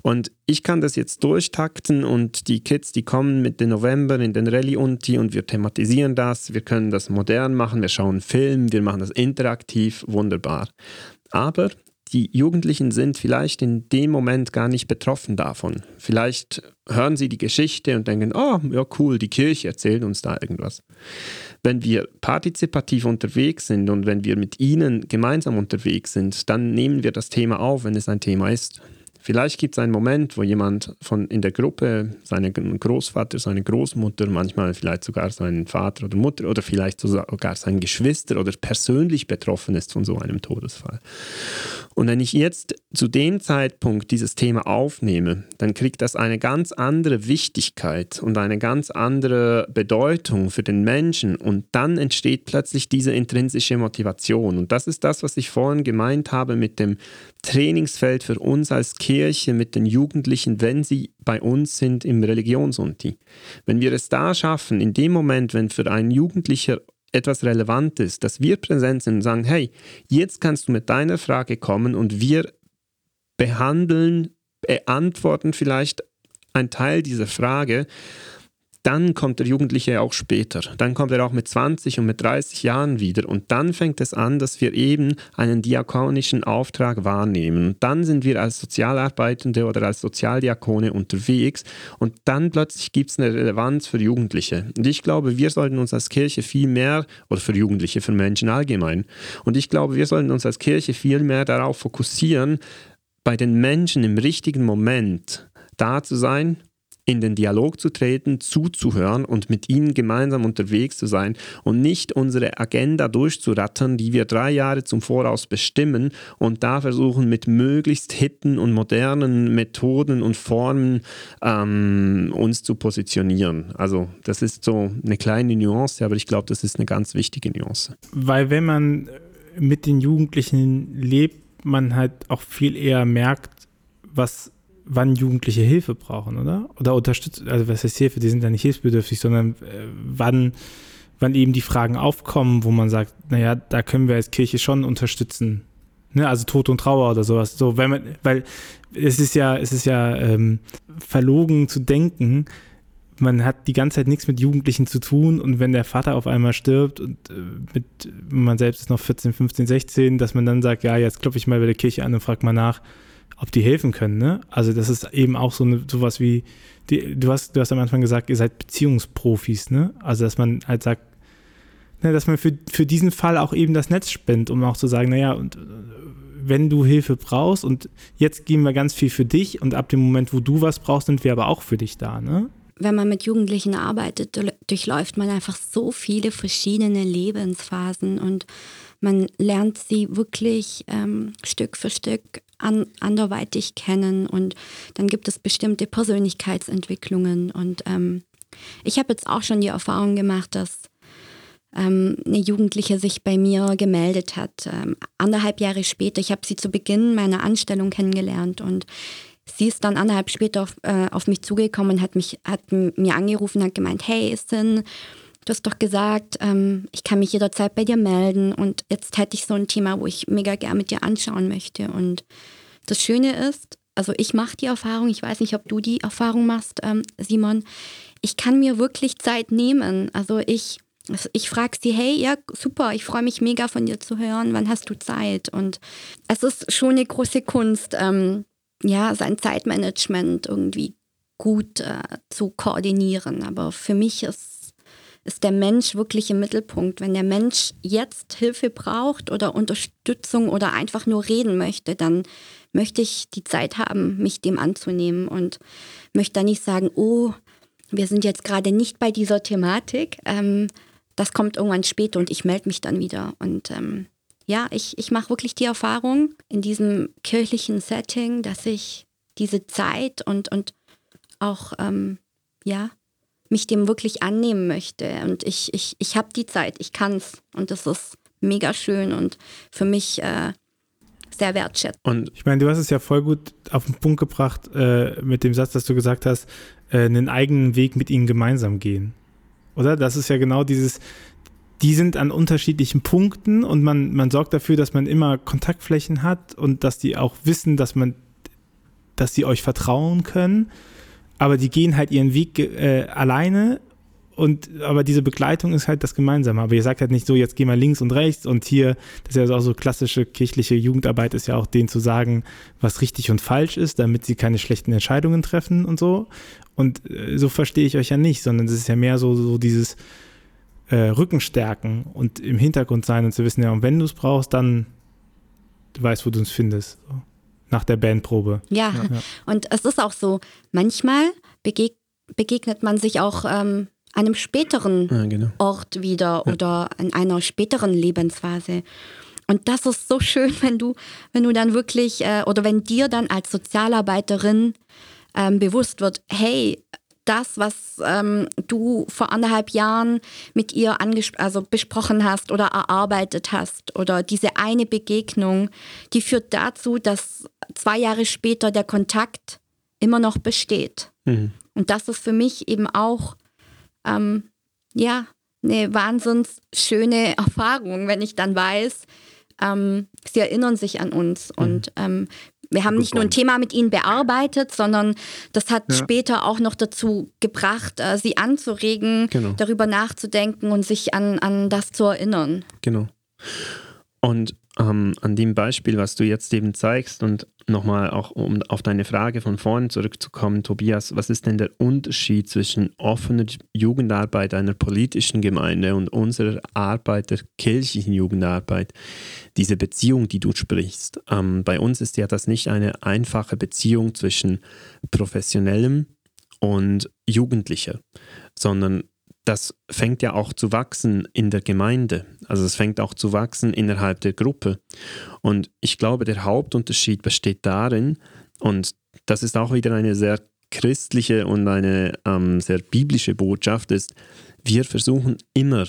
Speaker 1: Und ich kann das jetzt durchtakten und die Kids, die kommen mit den November in den Rallye-Unti und wir thematisieren das, wir können das modern machen, wir schauen Film, wir machen das interaktiv, wunderbar. Aber die Jugendlichen sind vielleicht in dem Moment gar nicht betroffen davon. Vielleicht hören sie die Geschichte und denken, oh, ja cool, die Kirche erzählt uns da irgendwas. Wenn wir partizipativ unterwegs sind und wenn wir mit ihnen gemeinsam unterwegs sind, dann nehmen wir das Thema auf, wenn es ein Thema ist. Vielleicht gibt es einen Moment, wo jemand von in der Gruppe, seinen Großvater, seine Großmutter, manchmal vielleicht sogar seinen Vater oder Mutter oder vielleicht sogar sein Geschwister oder persönlich betroffen ist von so einem Todesfall. Und wenn ich jetzt zu dem Zeitpunkt dieses Thema aufnehme, dann kriegt das eine ganz andere Wichtigkeit und eine ganz andere Bedeutung für den Menschen und dann entsteht plötzlich diese intrinsische Motivation. Und das ist das, was ich vorhin gemeint habe mit dem Trainingsfeld für uns als Kirche mit den Jugendlichen, wenn sie bei uns sind im Religionsunti. Wenn wir es da schaffen, in dem Moment, wenn für einen Jugendlicher etwas relevant ist, dass wir präsent sind und sagen, hey, jetzt kannst du mit deiner Frage kommen und wir behandeln, beantworten vielleicht einen Teil dieser Frage dann kommt der Jugendliche auch später. Dann kommt er auch mit 20 und mit 30 Jahren wieder. Und dann fängt es an, dass wir eben einen diakonischen Auftrag wahrnehmen. Und dann sind wir als Sozialarbeitende oder als Sozialdiakone unterwegs. Und dann plötzlich gibt es eine Relevanz für Jugendliche. Und ich glaube, wir sollten uns als Kirche viel mehr, oder für Jugendliche, für Menschen allgemein, und ich glaube, wir sollten uns als Kirche viel mehr darauf fokussieren, bei den Menschen im richtigen Moment da zu sein in den Dialog zu treten, zuzuhören und mit ihnen gemeinsam unterwegs zu sein und nicht unsere Agenda durchzurattern, die wir drei Jahre zum Voraus bestimmen und da versuchen mit möglichst hippen und modernen Methoden und Formen ähm, uns zu positionieren. Also das ist so eine kleine Nuance, aber ich glaube, das ist eine ganz wichtige Nuance.
Speaker 3: Weil wenn man mit den Jugendlichen lebt, man halt auch viel eher merkt, was wann Jugendliche Hilfe brauchen, oder? Oder unterstützt, also was heißt Hilfe, die sind ja nicht hilfsbedürftig, sondern äh, wann, wann eben die Fragen aufkommen, wo man sagt, naja, da können wir als Kirche schon unterstützen. Ne? Also Tod und Trauer oder sowas. So, wenn man, weil es ist ja, es ist ja ähm, verlogen zu denken, man hat die ganze Zeit nichts mit Jugendlichen zu tun und wenn der Vater auf einmal stirbt und äh, mit, man selbst ist noch 14, 15, 16, dass man dann sagt, ja, jetzt klopfe ich mal bei der Kirche an und frage mal nach, ob die helfen können. Ne? Also das ist eben auch so eine, sowas wie, die, du, hast, du hast am Anfang gesagt, ihr seid Beziehungsprofis. Ne? Also dass man halt sagt, ne, dass man für, für diesen Fall auch eben das Netz spendet, um auch zu sagen, naja, und äh, wenn du Hilfe brauchst und jetzt geben wir ganz viel für dich und ab dem Moment, wo du was brauchst, sind wir aber auch für dich da. Ne?
Speaker 2: wenn man mit Jugendlichen arbeitet, durchläuft man einfach so viele verschiedene Lebensphasen und man lernt sie wirklich ähm, Stück für Stück an, anderweitig kennen und dann gibt es bestimmte Persönlichkeitsentwicklungen. Und ähm, ich habe jetzt auch schon die Erfahrung gemacht, dass ähm, eine Jugendliche sich bei mir gemeldet hat. Ähm, anderthalb Jahre später, ich habe sie zu Beginn meiner Anstellung kennengelernt und sie ist dann anderthalb später auf, äh, auf mich zugekommen, hat mich, hat mir angerufen, hat gemeint, hey, Sin, du hast doch gesagt, ähm, ich kann mich jederzeit bei dir melden und jetzt hätte ich so ein Thema, wo ich mega gern mit dir anschauen möchte. Und das Schöne ist, also ich mache die Erfahrung, ich weiß nicht, ob du die Erfahrung machst, ähm, Simon, ich kann mir wirklich Zeit nehmen. Also ich, ich frage sie, hey, ja, super, ich freue mich mega von dir zu hören, wann hast du Zeit? Und es ist schon eine große Kunst, ähm, ja, sein Zeitmanagement irgendwie gut äh, zu koordinieren. Aber für mich ist ist der Mensch wirklich im Mittelpunkt. Wenn der Mensch jetzt Hilfe braucht oder Unterstützung oder einfach nur reden möchte, dann möchte ich die Zeit haben, mich dem anzunehmen und möchte da nicht sagen, oh, wir sind jetzt gerade nicht bei dieser Thematik. Ähm, das kommt irgendwann später und ich melde mich dann wieder. Und ähm, ja, ich, ich mache wirklich die Erfahrung in diesem kirchlichen Setting, dass ich diese Zeit und, und auch, ähm, ja, mich dem wirklich annehmen möchte. Und ich, ich, ich habe die Zeit, ich kann es. Und das ist mega schön und für mich äh, sehr wertschätzend.
Speaker 3: Und ich meine, du hast es ja voll gut auf den Punkt gebracht äh, mit dem Satz, dass du gesagt hast, äh, einen eigenen Weg mit ihnen gemeinsam gehen. Oder? Das ist ja genau dieses, die sind an unterschiedlichen Punkten und man, man sorgt dafür, dass man immer Kontaktflächen hat und dass die auch wissen, dass man, dass sie euch vertrauen können. Aber die gehen halt ihren Weg äh, alleine und aber diese Begleitung ist halt das Gemeinsame. Aber ihr sagt halt nicht so, jetzt geh mal links und rechts und hier, das ist ja auch so klassische kirchliche Jugendarbeit, ist ja auch denen zu sagen, was richtig und falsch ist, damit sie keine schlechten Entscheidungen treffen und so. Und äh, so verstehe ich euch ja nicht, sondern es ist ja mehr so, so dieses äh, Rückenstärken und im Hintergrund sein und zu wissen, ja, und wenn du es brauchst, dann du weißt, wo du uns findest. So. Nach der Bandprobe.
Speaker 2: Ja. ja. und es ist auch so, manchmal begeg begegnet man sich auch ähm, einem späteren ja, genau. Ort wieder ja. oder in einer späteren Lebensphase. Und das ist so schön, wenn du, wenn du dann wirklich äh, oder wenn dir dann als Sozialarbeiterin ähm, bewusst wird, hey, das, was ähm, du vor anderthalb Jahren mit ihr also besprochen hast oder erarbeitet hast oder diese eine Begegnung, die führt dazu, dass zwei Jahre später der Kontakt immer noch besteht. Mhm. Und das ist für mich eben auch ähm, ja, eine wahnsinns schöne <laughs> Erfahrung, wenn ich dann weiß, ähm, sie erinnern sich an uns mhm. und ähm, wir haben nicht nur ein Thema mit ihnen bearbeitet, sondern das hat ja. später auch noch dazu gebracht, äh, sie anzuregen, genau. darüber nachzudenken und sich an, an das zu erinnern.
Speaker 1: Genau. Und ähm, an dem Beispiel, was du jetzt eben zeigst und nochmal auch um auf deine Frage von vorne zurückzukommen, Tobias, was ist denn der Unterschied zwischen offener Jugendarbeit einer politischen Gemeinde und unserer Arbeit der kirchlichen Jugendarbeit? Diese Beziehung, die du sprichst. Ähm, bei uns ist ja das nicht eine einfache Beziehung zwischen professionellem und Jugendlicher, sondern das fängt ja auch zu wachsen in der Gemeinde. Also es fängt auch zu wachsen innerhalb der Gruppe. Und ich glaube, der Hauptunterschied besteht darin, und das ist auch wieder eine sehr christliche und eine ähm, sehr biblische Botschaft, ist, wir versuchen immer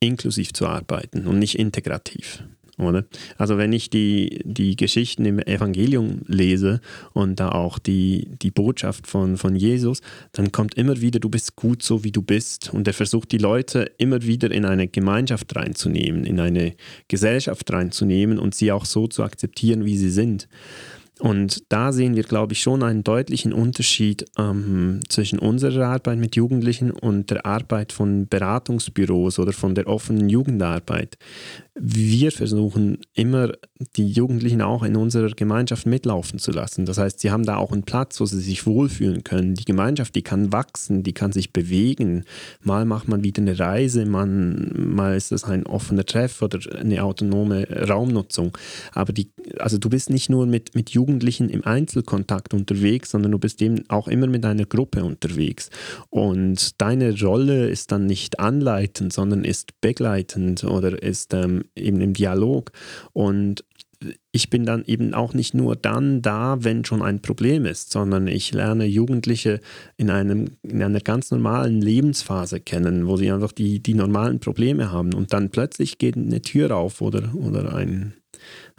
Speaker 1: inklusiv zu arbeiten und nicht integrativ. Oder? Also wenn ich die, die Geschichten im Evangelium lese und da auch die, die Botschaft von, von Jesus, dann kommt immer wieder, du bist gut so, wie du bist. Und er versucht die Leute immer wieder in eine Gemeinschaft reinzunehmen, in eine Gesellschaft reinzunehmen und sie auch so zu akzeptieren, wie sie sind. Und da sehen wir, glaube ich, schon einen deutlichen Unterschied ähm, zwischen unserer Arbeit mit Jugendlichen und der Arbeit von Beratungsbüros oder von der offenen Jugendarbeit wir versuchen immer, die Jugendlichen auch in unserer Gemeinschaft mitlaufen zu lassen. Das heißt, sie haben da auch einen Platz, wo sie sich wohlfühlen können. Die Gemeinschaft, die kann wachsen, die kann sich bewegen. Mal macht man wieder eine Reise, man, mal ist das ein offener Treff oder eine autonome Raumnutzung. Aber die, also du bist nicht nur mit, mit Jugendlichen im Einzelkontakt unterwegs, sondern du bist eben auch immer mit einer Gruppe unterwegs. Und deine Rolle ist dann nicht anleitend, sondern ist begleitend oder ist ähm, eben im Dialog. Und ich bin dann eben auch nicht nur dann da, wenn schon ein Problem ist, sondern ich lerne Jugendliche in, einem, in einer ganz normalen Lebensphase kennen, wo sie einfach die, die normalen Probleme haben und dann plötzlich geht eine Tür auf oder, oder ein,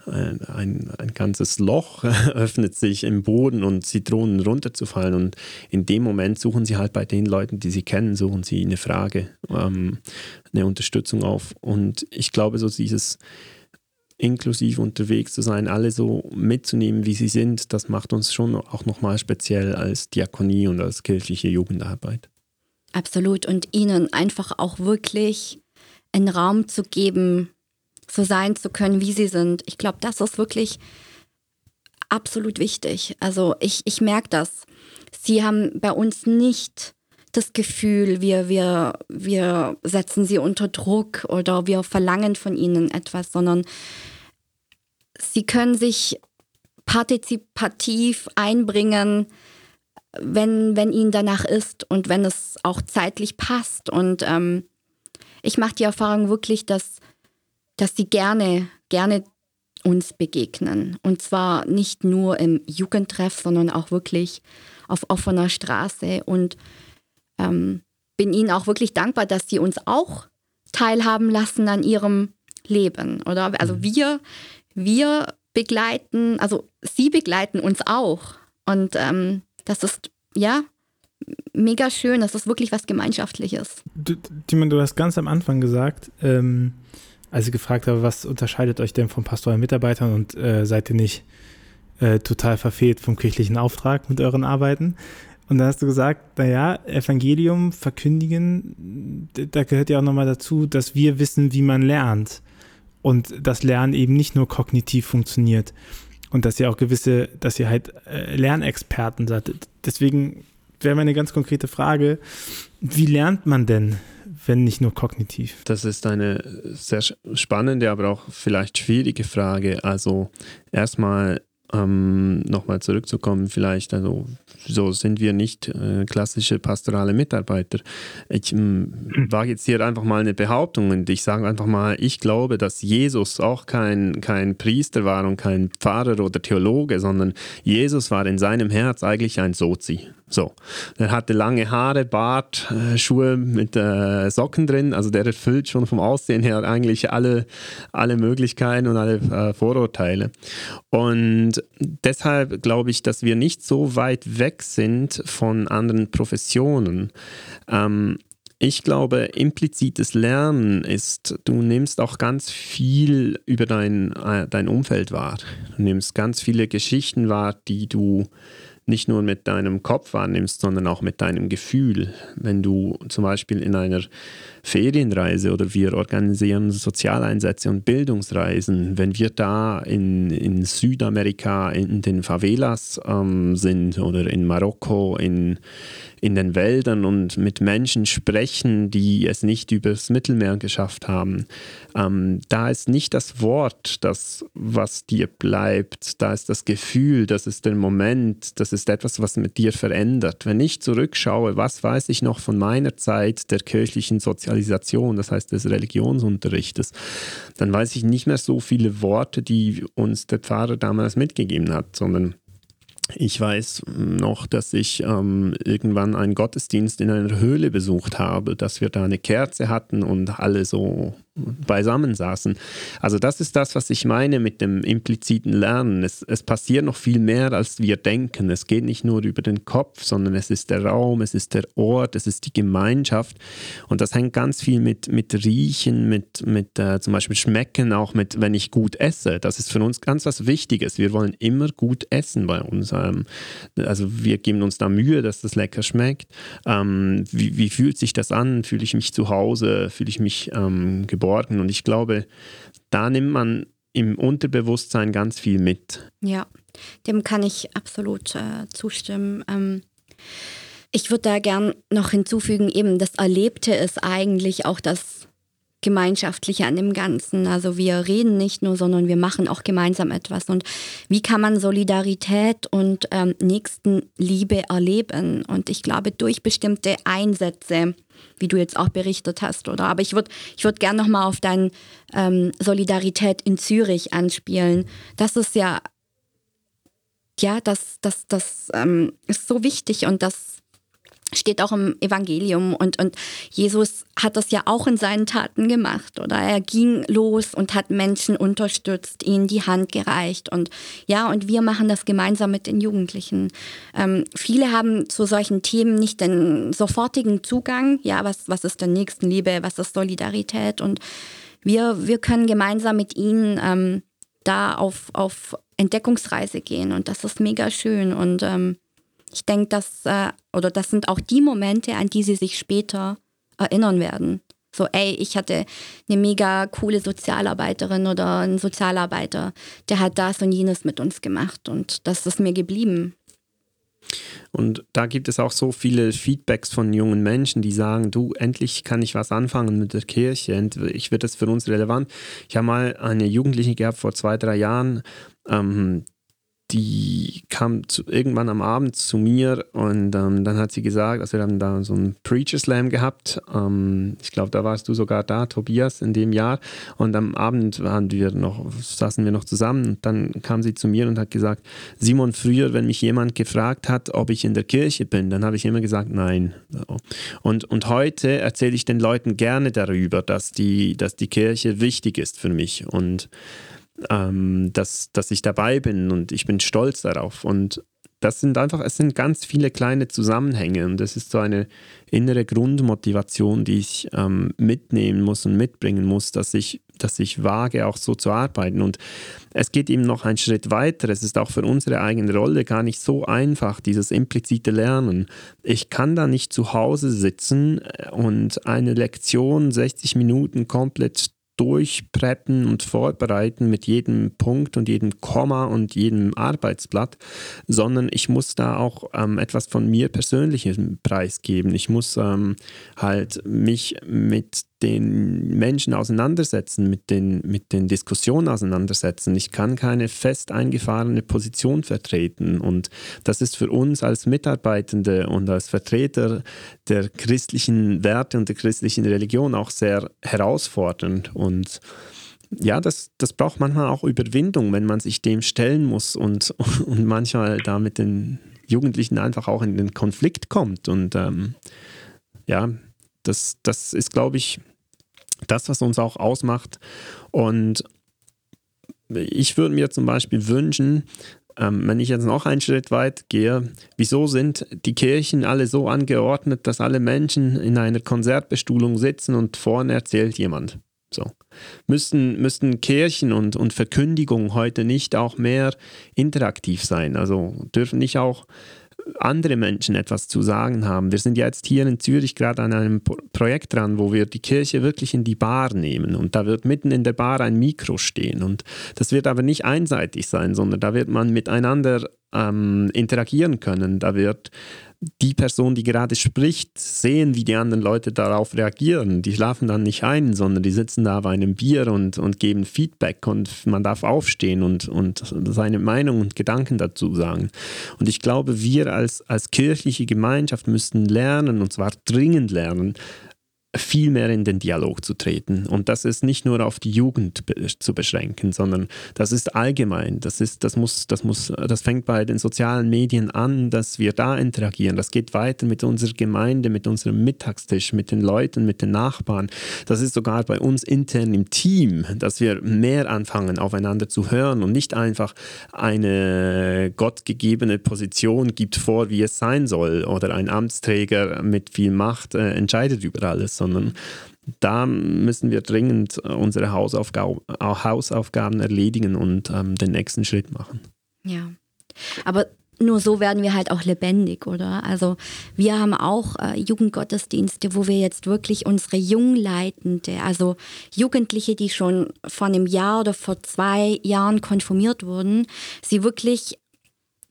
Speaker 1: ein, ein, ein ganzes Loch <laughs> öffnet sich im Boden und sie drohen runterzufallen. Und in dem Moment suchen sie halt bei den Leuten, die sie kennen, suchen sie eine Frage, ähm, eine Unterstützung auf. Und ich glaube, so dieses inklusiv unterwegs zu sein, alle so mitzunehmen, wie sie sind, das macht uns schon auch nochmal speziell als Diakonie und als kirchliche Jugendarbeit.
Speaker 2: Absolut. Und ihnen einfach auch wirklich einen Raum zu geben, so sein zu können, wie sie sind. Ich glaube, das ist wirklich absolut wichtig. Also ich, ich merke das. Sie haben bei uns nicht das Gefühl, wir, wir, wir setzen sie unter Druck oder wir verlangen von ihnen etwas, sondern sie können sich partizipativ einbringen, wenn, wenn ihnen danach ist und wenn es auch zeitlich passt. Und ähm, ich mache die Erfahrung wirklich, dass dass sie gerne, gerne uns begegnen. Und zwar nicht nur im Jugendtreff, sondern auch wirklich auf offener Straße. Und ähm, bin ihnen auch wirklich dankbar, dass sie uns auch teilhaben lassen an ihrem Leben. Oder also mhm. wir, wir begleiten, also sie begleiten uns auch. Und ähm, das ist ja mega schön. Das ist wirklich was Gemeinschaftliches.
Speaker 3: Du, Timon, du hast ganz am Anfang gesagt, ähm, als ich gefragt habe, was unterscheidet euch denn von pastoralen Mitarbeitern und äh, seid ihr nicht äh, total verfehlt vom kirchlichen Auftrag mit euren Arbeiten? Und dann hast du gesagt, naja, Evangelium verkündigen, da gehört ja auch nochmal dazu, dass wir wissen, wie man lernt. Und das Lernen eben nicht nur kognitiv funktioniert. Und dass ihr auch gewisse, dass ihr halt äh, Lernexperten seid. Deswegen wäre meine ganz konkrete Frage, wie lernt man denn, wenn nicht nur kognitiv?
Speaker 1: Das ist eine sehr spannende, aber auch vielleicht schwierige Frage. Also erstmal ähm, nochmal zurückzukommen, vielleicht, also so sind wir nicht äh, klassische pastorale Mitarbeiter. Ich ähm, wage jetzt hier einfach mal eine Behauptung und ich sage einfach mal, ich glaube, dass Jesus auch kein, kein Priester war und kein Pfarrer oder Theologe, sondern Jesus war in seinem Herz eigentlich ein Sozi. So, er hatte lange Haare, Bart, äh, Schuhe mit äh, Socken drin, also der erfüllt schon vom Aussehen her eigentlich alle, alle Möglichkeiten und alle äh, Vorurteile. Und deshalb glaube ich, dass wir nicht so weit weg sind von anderen Professionen. Ähm, ich glaube, implizites Lernen ist, du nimmst auch ganz viel über dein, äh, dein Umfeld wahr. Du nimmst ganz viele Geschichten wahr, die du nicht nur mit deinem Kopf wahrnimmst, sondern auch mit deinem Gefühl. Wenn du zum Beispiel in einer Ferienreise oder wir organisieren Sozialeinsätze und Bildungsreisen, wenn wir da in, in Südamerika in den Favelas ähm, sind oder in Marokko, in, in den Wäldern und mit Menschen sprechen, die es nicht übers Mittelmeer geschafft haben, ähm, da ist nicht das Wort, das, was dir bleibt, da ist das Gefühl, das ist der Moment, das ist etwas, was mit dir verändert. Wenn ich zurückschaue, was weiß ich noch von meiner Zeit der kirchlichen Sozialisation, das heißt des Religionsunterrichtes, dann weiß ich nicht mehr so viele Worte, die uns der Pfarrer damals mitgegeben hat, sondern ich weiß noch, dass ich ähm, irgendwann einen Gottesdienst in einer Höhle besucht habe, dass wir da eine Kerze hatten und alle so beisammen saßen. Also das ist das, was ich meine mit dem impliziten Lernen. Es, es passiert noch viel mehr, als wir denken. Es geht nicht nur über den Kopf, sondern es ist der Raum, es ist der Ort, es ist die Gemeinschaft. Und das hängt ganz viel mit, mit Riechen, mit, mit äh, zum Beispiel Schmecken, auch mit, wenn ich gut esse. Das ist für uns ganz was Wichtiges. Wir wollen immer gut essen bei uns. Ähm, also wir geben uns da Mühe, dass das lecker schmeckt. Ähm, wie, wie fühlt sich das an? Fühle ich mich zu Hause? Fühle ich mich ähm, geborgen? Geborgen. Und ich glaube, da nimmt man im Unterbewusstsein ganz viel mit.
Speaker 2: Ja, dem kann ich absolut äh, zustimmen. Ähm, ich würde da gern noch hinzufügen, eben das Erlebte ist eigentlich auch das Gemeinschaftliche an dem Ganzen. Also wir reden nicht nur, sondern wir machen auch gemeinsam etwas. Und wie kann man Solidarität und ähm, Nächstenliebe erleben? Und ich glaube, durch bestimmte Einsätze, wie du jetzt auch berichtet hast, oder? Aber ich würde ich würd gerne nochmal auf deine ähm, Solidarität in Zürich anspielen. Das ist ja, ja, das, das, das ähm, ist so wichtig und das steht auch im Evangelium und, und Jesus hat das ja auch in seinen Taten gemacht oder er ging los und hat Menschen unterstützt, ihnen die Hand gereicht und ja und wir machen das gemeinsam mit den Jugendlichen. Ähm, viele haben zu solchen Themen nicht den sofortigen Zugang, ja was, was ist denn Nächstenliebe, was ist Solidarität und wir, wir können gemeinsam mit ihnen ähm, da auf, auf Entdeckungsreise gehen und das ist mega schön und ähm, ich denke, dass, äh, oder das sind auch die Momente, an die sie sich später erinnern werden. So, ey, ich hatte eine mega coole Sozialarbeiterin oder einen Sozialarbeiter, der hat das und jenes mit uns gemacht und das ist mir geblieben.
Speaker 1: Und da gibt es auch so viele Feedbacks von jungen Menschen, die sagen, du, endlich kann ich was anfangen mit der Kirche, ich wird das für uns relevant. Ich habe mal eine Jugendliche gehabt vor zwei, drei Jahren, ähm, die kam zu, irgendwann am Abend zu mir und ähm, dann hat sie gesagt, also wir haben da so einen Preacher Slam gehabt. Ähm, ich glaube, da warst du sogar da, Tobias, in dem Jahr. Und am Abend waren wir noch, saßen wir noch zusammen und dann kam sie zu mir und hat gesagt, Simon, früher, wenn mich jemand gefragt hat, ob ich in der Kirche bin, dann habe ich immer gesagt, nein. Und, und heute erzähle ich den Leuten gerne darüber, dass die, dass die Kirche wichtig ist für mich. Und ähm, dass, dass ich dabei bin und ich bin stolz darauf. Und das sind einfach, es sind ganz viele kleine Zusammenhänge und das ist so eine innere Grundmotivation, die ich ähm, mitnehmen muss und mitbringen muss, dass ich, dass ich wage, auch so zu arbeiten. Und es geht eben noch einen Schritt weiter. Es ist auch für unsere eigene Rolle gar nicht so einfach, dieses implizite Lernen. Ich kann da nicht zu Hause sitzen und eine Lektion 60 Minuten komplett durchpreppen und vorbereiten mit jedem Punkt und jedem Komma und jedem Arbeitsblatt, sondern ich muss da auch ähm, etwas von mir persönliches preisgeben. Ich muss ähm, halt mich mit den Menschen auseinandersetzen, mit den, mit den Diskussionen auseinandersetzen. Ich kann keine fest eingefahrene Position vertreten. Und das ist für uns als Mitarbeitende und als Vertreter der christlichen Werte und der christlichen Religion auch sehr herausfordernd. Und ja, das, das braucht manchmal auch Überwindung, wenn man sich dem stellen muss und, <laughs> und manchmal da mit den Jugendlichen einfach auch in den Konflikt kommt. Und ähm, ja, das, das ist, glaube ich, das, was uns auch ausmacht. Und ich würde mir zum Beispiel wünschen, ähm, wenn ich jetzt noch einen Schritt weit gehe, wieso sind die Kirchen alle so angeordnet, dass alle Menschen in einer Konzertbestuhlung sitzen und vorne erzählt jemand? So. Müssten, müssten Kirchen und, und Verkündigung heute nicht auch mehr interaktiv sein? Also dürfen nicht auch andere Menschen etwas zu sagen haben. Wir sind ja jetzt hier in Zürich gerade an einem Projekt dran, wo wir die Kirche wirklich in die Bar nehmen und da wird mitten in der Bar ein Mikro stehen und das wird aber nicht einseitig sein, sondern da wird man miteinander ähm, interagieren können. Da wird die Person, die gerade spricht, sehen, wie die anderen Leute darauf reagieren. Die schlafen dann nicht ein, sondern die sitzen da bei einem Bier und, und geben Feedback und man darf aufstehen und, und seine Meinung und Gedanken dazu sagen. Und ich glaube, wir als, als kirchliche Gemeinschaft müssten lernen, und zwar dringend lernen, viel mehr in den Dialog zu treten. Und das ist nicht nur auf die Jugend be zu beschränken, sondern das ist allgemein. Das, ist, das, muss, das, muss, das fängt bei den sozialen Medien an, dass wir da interagieren. Das geht weiter mit unserer Gemeinde, mit unserem Mittagstisch, mit den Leuten, mit den Nachbarn. Das ist sogar bei uns intern im Team, dass wir mehr anfangen, aufeinander zu hören und nicht einfach eine gottgegebene Position gibt vor, wie es sein soll oder ein Amtsträger mit viel Macht äh, entscheidet über alles, sondern da müssen wir dringend unsere Hausaufgaben, Hausaufgaben erledigen und ähm, den nächsten Schritt machen.
Speaker 2: Ja, aber nur so werden wir halt auch lebendig, oder? Also wir haben auch äh, Jugendgottesdienste, wo wir jetzt wirklich unsere Jungleitende, also Jugendliche, die schon vor einem Jahr oder vor zwei Jahren konformiert wurden, sie wirklich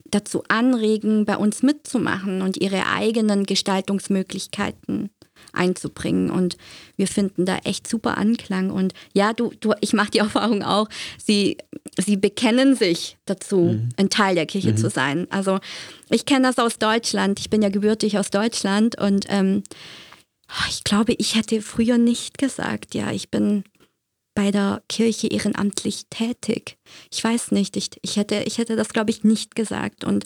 Speaker 2: dazu anregen, bei uns mitzumachen und ihre eigenen Gestaltungsmöglichkeiten einzubringen. Und wir finden da echt super Anklang. Und ja, du, du ich mache die <laughs> Erfahrung auch, sie, sie bekennen sich dazu, mhm. ein Teil der Kirche mhm. zu sein. Also ich kenne das aus Deutschland. Ich bin ja gebürtig aus Deutschland und ähm, ich glaube, ich hätte früher nicht gesagt, ja, ich bin bei der Kirche ehrenamtlich tätig. Ich weiß nicht, ich, ich, hätte, ich hätte das, glaube ich, nicht gesagt. Und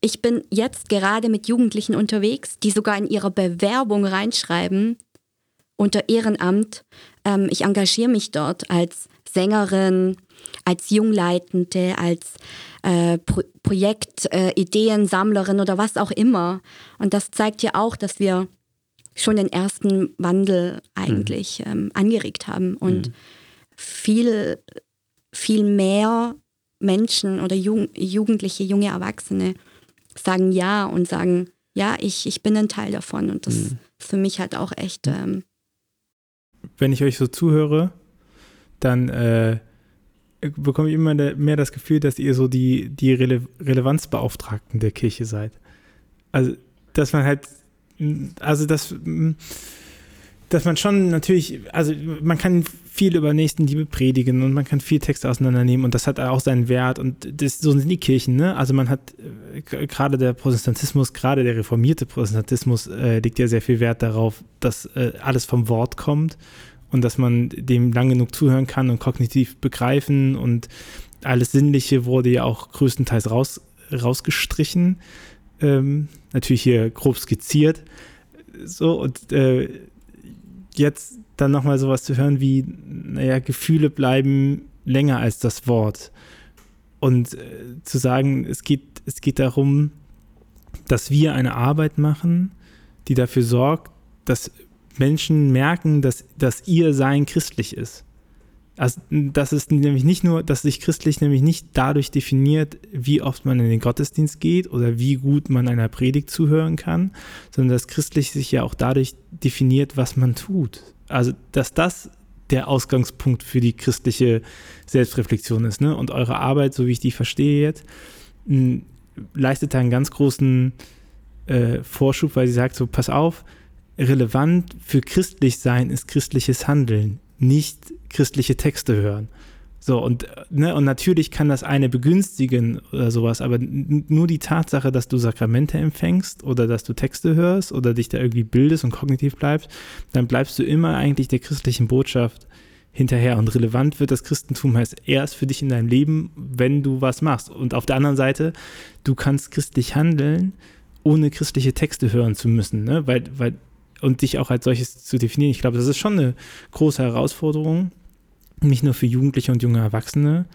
Speaker 2: ich bin jetzt gerade mit Jugendlichen unterwegs, die sogar in ihrer Bewerbung reinschreiben, unter Ehrenamt, ähm, ich engagiere mich dort als Sängerin, als Jungleitende, als äh, Pro Projektideensammlerin äh, oder was auch immer. Und das zeigt ja auch, dass wir schon den ersten Wandel eigentlich mhm. ähm, angeregt haben und mhm. viel, viel mehr Menschen oder Jugend Jugendliche, junge Erwachsene sagen ja und sagen, ja, ich, ich bin ein Teil davon. Und das mhm. ist für mich halt auch echt. Ähm
Speaker 3: Wenn ich euch so zuhöre, dann äh, bekomme ich immer mehr das Gefühl, dass ihr so die, die Rele Relevanzbeauftragten der Kirche seid. Also, dass man halt, also das dass man schon natürlich, also man kann viel über Nächstenliebe predigen und man kann viel Text auseinandernehmen und das hat auch seinen Wert und das, so sind die Kirchen, ne? Also man hat äh, gerade der Protestantismus, gerade der reformierte Protestantismus äh, legt ja sehr viel Wert darauf, dass äh, alles vom Wort kommt und dass man dem lang genug zuhören kann und kognitiv begreifen und alles Sinnliche wurde ja auch größtenteils raus, rausgestrichen, ähm, natürlich hier grob skizziert, so und äh, jetzt dann nochmal sowas zu hören wie, naja, Gefühle bleiben länger als das Wort. Und äh, zu sagen, es geht, es geht darum, dass wir eine Arbeit machen, die dafür sorgt, dass Menschen merken, dass, dass ihr Sein christlich ist. Also, das ist nämlich nicht nur, dass sich christlich nämlich nicht dadurch definiert, wie oft man in den Gottesdienst geht oder wie gut man einer Predigt zuhören kann, sondern dass christlich sich ja auch dadurch definiert, was man tut. Also, dass das der Ausgangspunkt für die christliche Selbstreflexion ist. Ne? Und eure Arbeit, so wie ich die verstehe jetzt, leistet da einen ganz großen äh, Vorschub, weil sie sagt so, pass auf, relevant für christlich sein ist christliches Handeln, nicht christliche Texte hören. So, und, ne, und natürlich kann das eine begünstigen oder sowas, aber nur die Tatsache, dass du Sakramente empfängst oder dass du Texte hörst oder dich da irgendwie bildest und kognitiv bleibst, dann bleibst du immer eigentlich der christlichen Botschaft hinterher. Und relevant wird das Christentum heißt erst für dich in deinem Leben, wenn du was machst. Und auf der anderen Seite, du kannst christlich handeln, ohne christliche Texte hören zu müssen, ne? weil, weil, und dich auch als solches zu definieren. Ich glaube, das ist schon eine große Herausforderung nicht nur für Jugendliche und junge Erwachsene,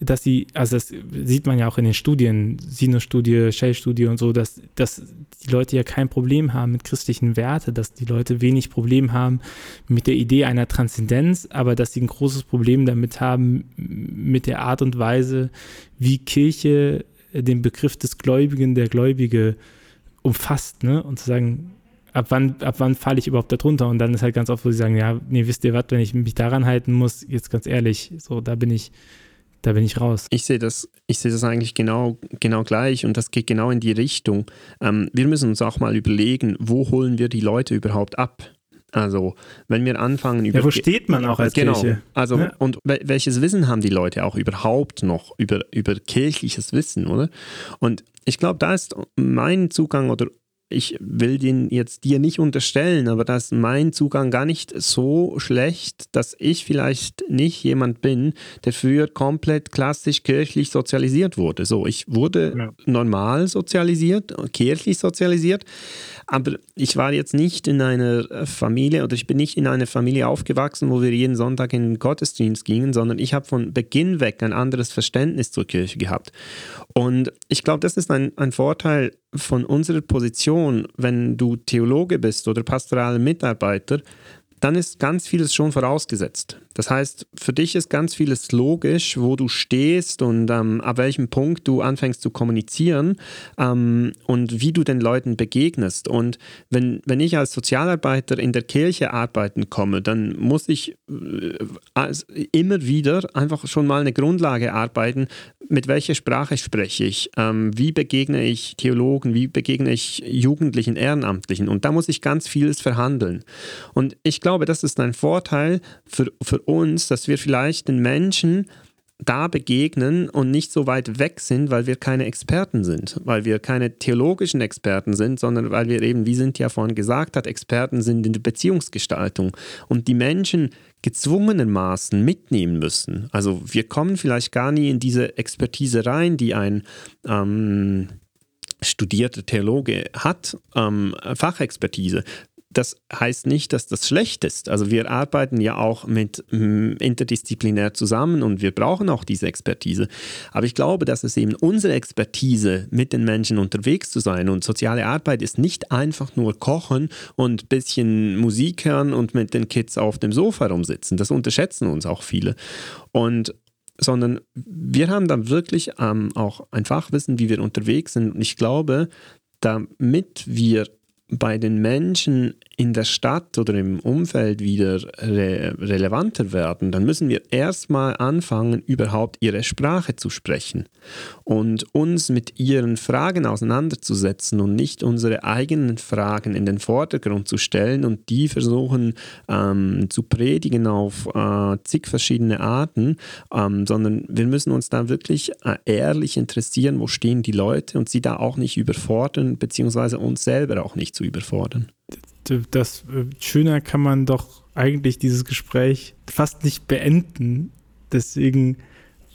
Speaker 3: dass sie, also das sieht man ja auch in den Studien, Sinus-Studie, Shell-Studie und so, dass, dass die Leute ja kein Problem haben mit christlichen Werten, dass die Leute wenig Problem haben mit der Idee einer Transzendenz, aber dass sie ein großes Problem damit haben mit der Art und Weise, wie Kirche den Begriff des Gläubigen, der Gläubige umfasst, ne? Und zu sagen, ab wann, ab wann falle ich überhaupt darunter? Und dann ist halt ganz oft, wo sie sagen, ja, nee, wisst ihr was, wenn ich mich daran halten muss, jetzt ganz ehrlich, so, da bin ich, da bin ich raus.
Speaker 1: Ich sehe das, ich sehe das eigentlich genau, genau gleich und das geht genau in die Richtung. Ähm, wir müssen uns auch mal überlegen, wo holen wir die Leute überhaupt ab? Also, wenn wir anfangen
Speaker 3: über. Ja, wo steht man auch als
Speaker 1: genau,
Speaker 3: Kirche?
Speaker 1: Also, ja. und welches Wissen haben die Leute auch überhaupt noch über, über kirchliches Wissen, oder? Und ich glaube, da ist mein Zugang oder ich will den jetzt dir nicht unterstellen, aber da ist mein Zugang gar nicht so schlecht, dass ich vielleicht nicht jemand bin, der früher komplett klassisch kirchlich sozialisiert wurde. So, ich wurde ja. normal sozialisiert, kirchlich sozialisiert, aber ich war jetzt nicht in einer Familie oder ich bin nicht in einer Familie aufgewachsen, wo wir jeden Sonntag in den Gottesdienst gingen, sondern ich habe von Beginn weg ein anderes Verständnis zur Kirche gehabt. Und ich glaube, das ist ein, ein Vorteil von unserer Position, wenn du Theologe bist oder pastoraler Mitarbeiter, dann ist ganz vieles schon vorausgesetzt. Das heißt, für dich ist ganz vieles logisch, wo du stehst und ähm, ab welchem Punkt du anfängst zu kommunizieren ähm, und wie du den Leuten begegnest. Und wenn, wenn ich als Sozialarbeiter in der Kirche arbeiten komme, dann muss ich äh, immer wieder einfach schon mal eine Grundlage arbeiten, mit welcher Sprache spreche ich, ähm, wie begegne ich Theologen, wie begegne ich Jugendlichen, Ehrenamtlichen. Und da muss ich ganz vieles verhandeln. Und ich glaube, das ist ein Vorteil für, für uns, dass wir vielleicht den Menschen da begegnen und nicht so weit weg sind, weil wir keine Experten sind, weil wir keine theologischen Experten sind, sondern weil wir eben, wie Cynthia vorhin gesagt hat, Experten sind in der Beziehungsgestaltung und die Menschen gezwungenermaßen mitnehmen müssen. Also wir kommen vielleicht gar nie in diese Expertise rein, die ein ähm, studierter Theologe hat, ähm, Fachexpertise das heißt nicht, dass das schlecht ist. Also wir arbeiten ja auch mit mm, interdisziplinär zusammen und wir brauchen auch diese Expertise. Aber ich glaube, dass es eben unsere Expertise, mit den Menschen unterwegs zu sein und soziale Arbeit ist nicht einfach nur kochen und ein bisschen Musik hören und mit den Kids auf dem Sofa rumsitzen. Das unterschätzen uns auch viele. Und sondern wir haben da wirklich ähm, auch ein Fachwissen, wie wir unterwegs sind. Und ich glaube, damit wir bei den Menschen in der Stadt oder im Umfeld wieder re relevanter werden, dann müssen wir erstmal anfangen, überhaupt ihre Sprache zu sprechen und uns mit ihren Fragen auseinanderzusetzen und nicht unsere eigenen Fragen in den Vordergrund zu stellen und die versuchen ähm, zu predigen auf äh, zig verschiedene Arten, ähm, sondern wir müssen uns da wirklich äh, ehrlich interessieren, wo stehen die Leute und sie da auch nicht überfordern, beziehungsweise uns selber auch nicht zu überfordern
Speaker 3: das äh, schöner kann man doch eigentlich dieses Gespräch fast nicht beenden. Deswegen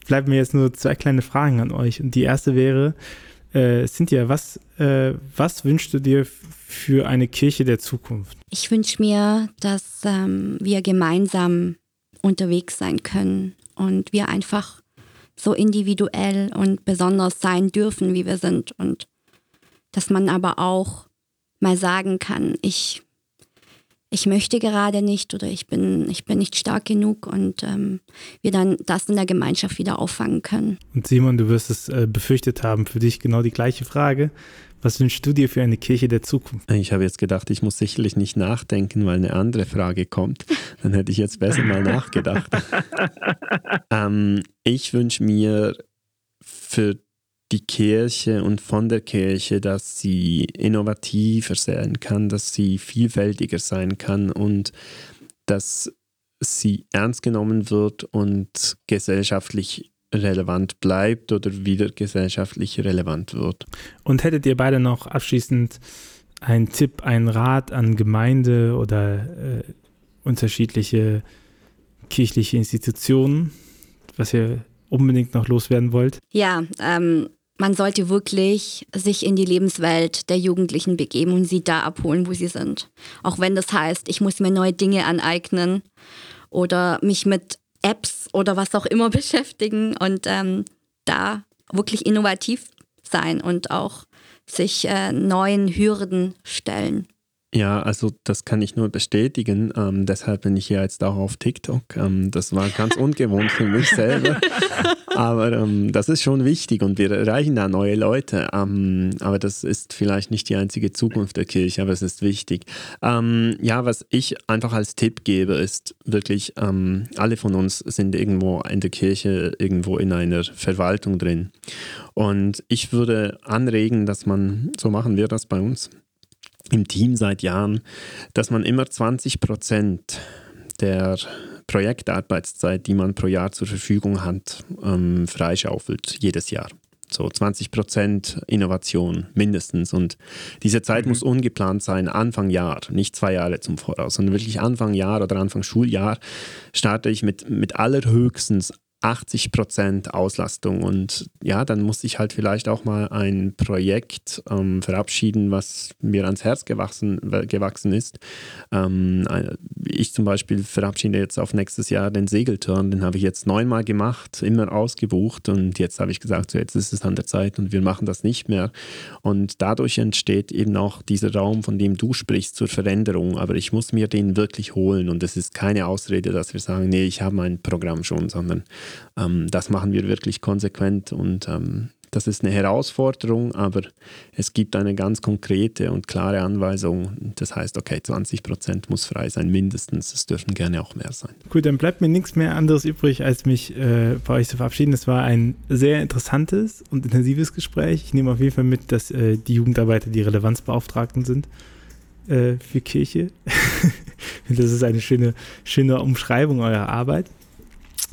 Speaker 3: bleiben mir jetzt nur zwei kleine Fragen an euch. Und die erste wäre, äh, Cynthia, was, äh, was wünschst du dir für eine Kirche der Zukunft?
Speaker 2: Ich wünsche mir, dass ähm, wir gemeinsam unterwegs sein können und wir einfach so individuell und besonders sein dürfen, wie wir sind. Und dass man aber auch mal sagen kann, ich, ich möchte gerade nicht oder ich bin, ich bin nicht stark genug und ähm, wir dann das in der Gemeinschaft wieder auffangen können.
Speaker 3: Und Simon, du wirst es äh, befürchtet haben, für dich genau die gleiche Frage. Was wünschst du dir für eine Kirche der Zukunft?
Speaker 1: Ich habe jetzt gedacht, ich muss sicherlich nicht nachdenken, weil eine andere Frage kommt. Dann hätte ich jetzt besser mal nachgedacht. <laughs> ähm, ich wünsche mir für die Kirche und von der Kirche, dass sie innovativer sein kann, dass sie vielfältiger sein kann und dass sie ernst genommen wird und gesellschaftlich relevant bleibt oder wieder gesellschaftlich relevant wird.
Speaker 3: Und hättet ihr beide noch abschließend einen Tipp, einen Rat an Gemeinde oder äh, unterschiedliche kirchliche Institutionen, was ihr unbedingt noch loswerden wollt?
Speaker 2: Ja, ähm, man sollte wirklich sich in die Lebenswelt der Jugendlichen begeben und sie da abholen, wo sie sind. Auch wenn das heißt, ich muss mir neue Dinge aneignen oder mich mit Apps oder was auch immer <laughs> beschäftigen und ähm, da wirklich innovativ sein und auch sich äh, neuen Hürden stellen.
Speaker 1: Ja, also das kann ich nur bestätigen. Ähm, deshalb bin ich ja jetzt auch auf TikTok. Ähm, das war ganz <laughs> ungewohnt für mich selber. Aber ähm, das ist schon wichtig und wir erreichen da neue Leute. Ähm, aber das ist vielleicht nicht die einzige Zukunft der Kirche, aber es ist wichtig. Ähm, ja, was ich einfach als Tipp gebe, ist wirklich, ähm, alle von uns sind irgendwo in der Kirche, irgendwo in einer Verwaltung drin. Und ich würde anregen, dass man, so machen wir das bei uns, im Team seit Jahren, dass man immer 20 Prozent der Projektarbeitszeit, die man pro Jahr zur Verfügung hat, ähm, freischaufelt, jedes Jahr. So 20 Prozent Innovation mindestens. Und diese Zeit mhm. muss ungeplant sein, Anfang Jahr, nicht zwei Jahre zum Voraus, sondern wirklich Anfang Jahr oder Anfang Schuljahr starte ich mit, mit allerhöchstens 80 Prozent Auslastung. Und ja, dann muss ich halt vielleicht auch mal ein Projekt ähm, verabschieden, was mir ans Herz gewachsen, gewachsen ist. Ähm, äh, ich zum Beispiel verabschiede jetzt auf nächstes Jahr den Segelturn. Den habe ich jetzt neunmal gemacht, immer ausgebucht. Und jetzt habe ich gesagt, so jetzt ist es an der Zeit und wir machen das nicht mehr. Und dadurch entsteht eben auch dieser Raum, von dem du sprichst, zur Veränderung. Aber ich muss mir den wirklich holen. Und es ist keine Ausrede, dass wir sagen, nee, ich habe mein Programm schon, sondern ähm, das machen wir wirklich konsequent und ähm, das ist eine Herausforderung, aber es gibt eine ganz konkrete und klare Anweisung. Das heißt, okay, 20 Prozent muss frei sein, mindestens. Es dürfen gerne auch mehr sein.
Speaker 3: Gut, dann bleibt mir nichts mehr anderes übrig, als mich äh, bei euch zu verabschieden. Es war ein sehr interessantes und intensives Gespräch. Ich nehme auf jeden Fall mit, dass äh, die Jugendarbeiter die Relevanzbeauftragten sind äh, für Kirche. <laughs> das ist eine schöne, schöne Umschreibung eurer Arbeit.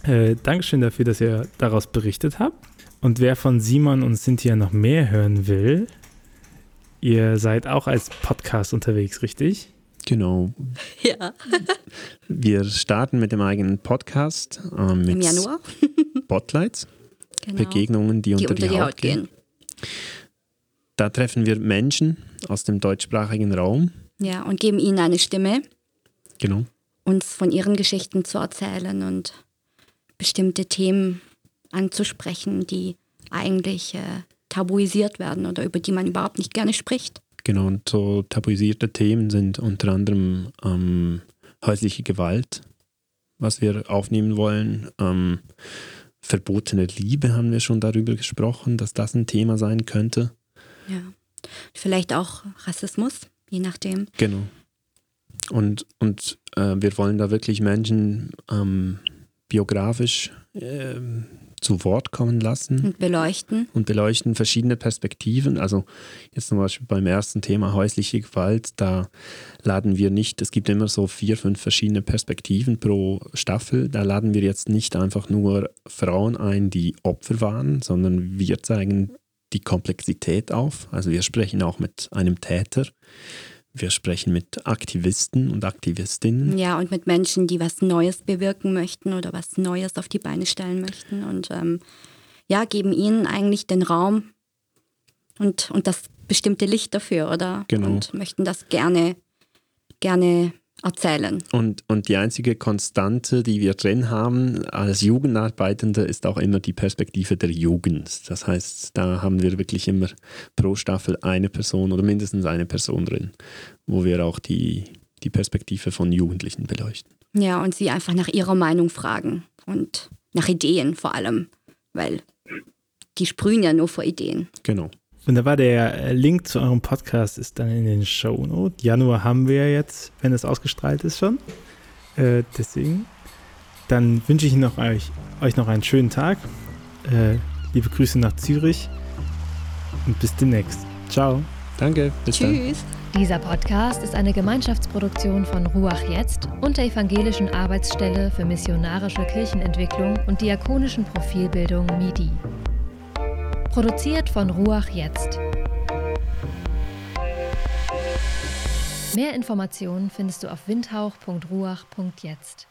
Speaker 3: Äh, Dankeschön dafür, dass ihr daraus berichtet habt. Und wer von Simon und Cynthia noch mehr hören will, ihr seid auch als Podcast unterwegs, richtig?
Speaker 1: Genau. <laughs>
Speaker 2: Ja.
Speaker 1: Wir starten mit dem eigenen Podcast.
Speaker 2: Äh, Im Januar. <laughs>
Speaker 1: Spotlights. Genau. Begegnungen, die, die unter, die, die Haut, Haut gehen. gehen. Da treffen wir Menschen aus dem deutschsprachigen Raum.
Speaker 2: Ja, und geben ihnen eine Stimme.
Speaker 1: Genau.
Speaker 2: Uns von ihren Geschichten zu erzählen und bestimmte Themen anzusprechen, die eigentlich äh, tabuisiert werden oder über die man überhaupt nicht gerne spricht.
Speaker 1: Genau, und so tabuisierte Themen sind unter anderem ähm, häusliche Gewalt, was wir aufnehmen wollen. Ähm, verbotene Liebe haben wir schon darüber gesprochen, dass das ein Thema sein könnte.
Speaker 2: Ja, vielleicht auch Rassismus, je nachdem.
Speaker 1: Genau. Und, und äh, wir wollen da wirklich Menschen ähm, biografisch äh, zu Wort kommen lassen.
Speaker 2: Und beleuchten.
Speaker 1: Und beleuchten verschiedene Perspektiven. Also jetzt zum Beispiel beim ersten Thema häusliche Gewalt, da laden wir nicht, es gibt immer so vier, fünf verschiedene Perspektiven pro Staffel. Da laden wir jetzt nicht einfach nur Frauen ein, die Opfer waren, sondern wir zeigen die Komplexität auf. Also wir sprechen auch mit einem Täter. Wir sprechen mit Aktivisten und Aktivistinnen.
Speaker 2: Ja, und mit Menschen, die was Neues bewirken möchten oder was Neues auf die Beine stellen möchten. Und ähm, ja, geben ihnen eigentlich den Raum und, und das bestimmte Licht dafür, oder?
Speaker 1: Genau.
Speaker 2: Und möchten das gerne, gerne erzählen.
Speaker 1: Und, und die einzige Konstante, die wir drin haben als Jugendarbeitende, ist auch immer die Perspektive der Jugend. Das heißt, da haben wir wirklich immer pro Staffel eine Person oder mindestens eine Person drin, wo wir auch die, die Perspektive von Jugendlichen beleuchten.
Speaker 2: Ja, und sie einfach nach ihrer Meinung fragen und nach Ideen vor allem, weil die sprühen ja nur vor Ideen.
Speaker 1: Genau.
Speaker 3: Wunderbar, der äh, Link zu eurem Podcast ist dann in den Show Notes. Januar haben wir jetzt, wenn es ausgestrahlt ist schon. Äh, deswegen. Dann wünsche ich noch euch, euch noch einen schönen Tag. Äh, liebe Grüße nach Zürich und bis demnächst. Ciao.
Speaker 1: Danke, bis
Speaker 2: Tschüss.
Speaker 1: dann.
Speaker 4: Dieser Podcast ist eine Gemeinschaftsproduktion von Ruach Jetzt und der Evangelischen Arbeitsstelle für missionarische Kirchenentwicklung und diakonischen Profilbildung MIDI. Produziert von Ruach Jetzt. Mehr Informationen findest du auf windhauch.ruach.jetzt.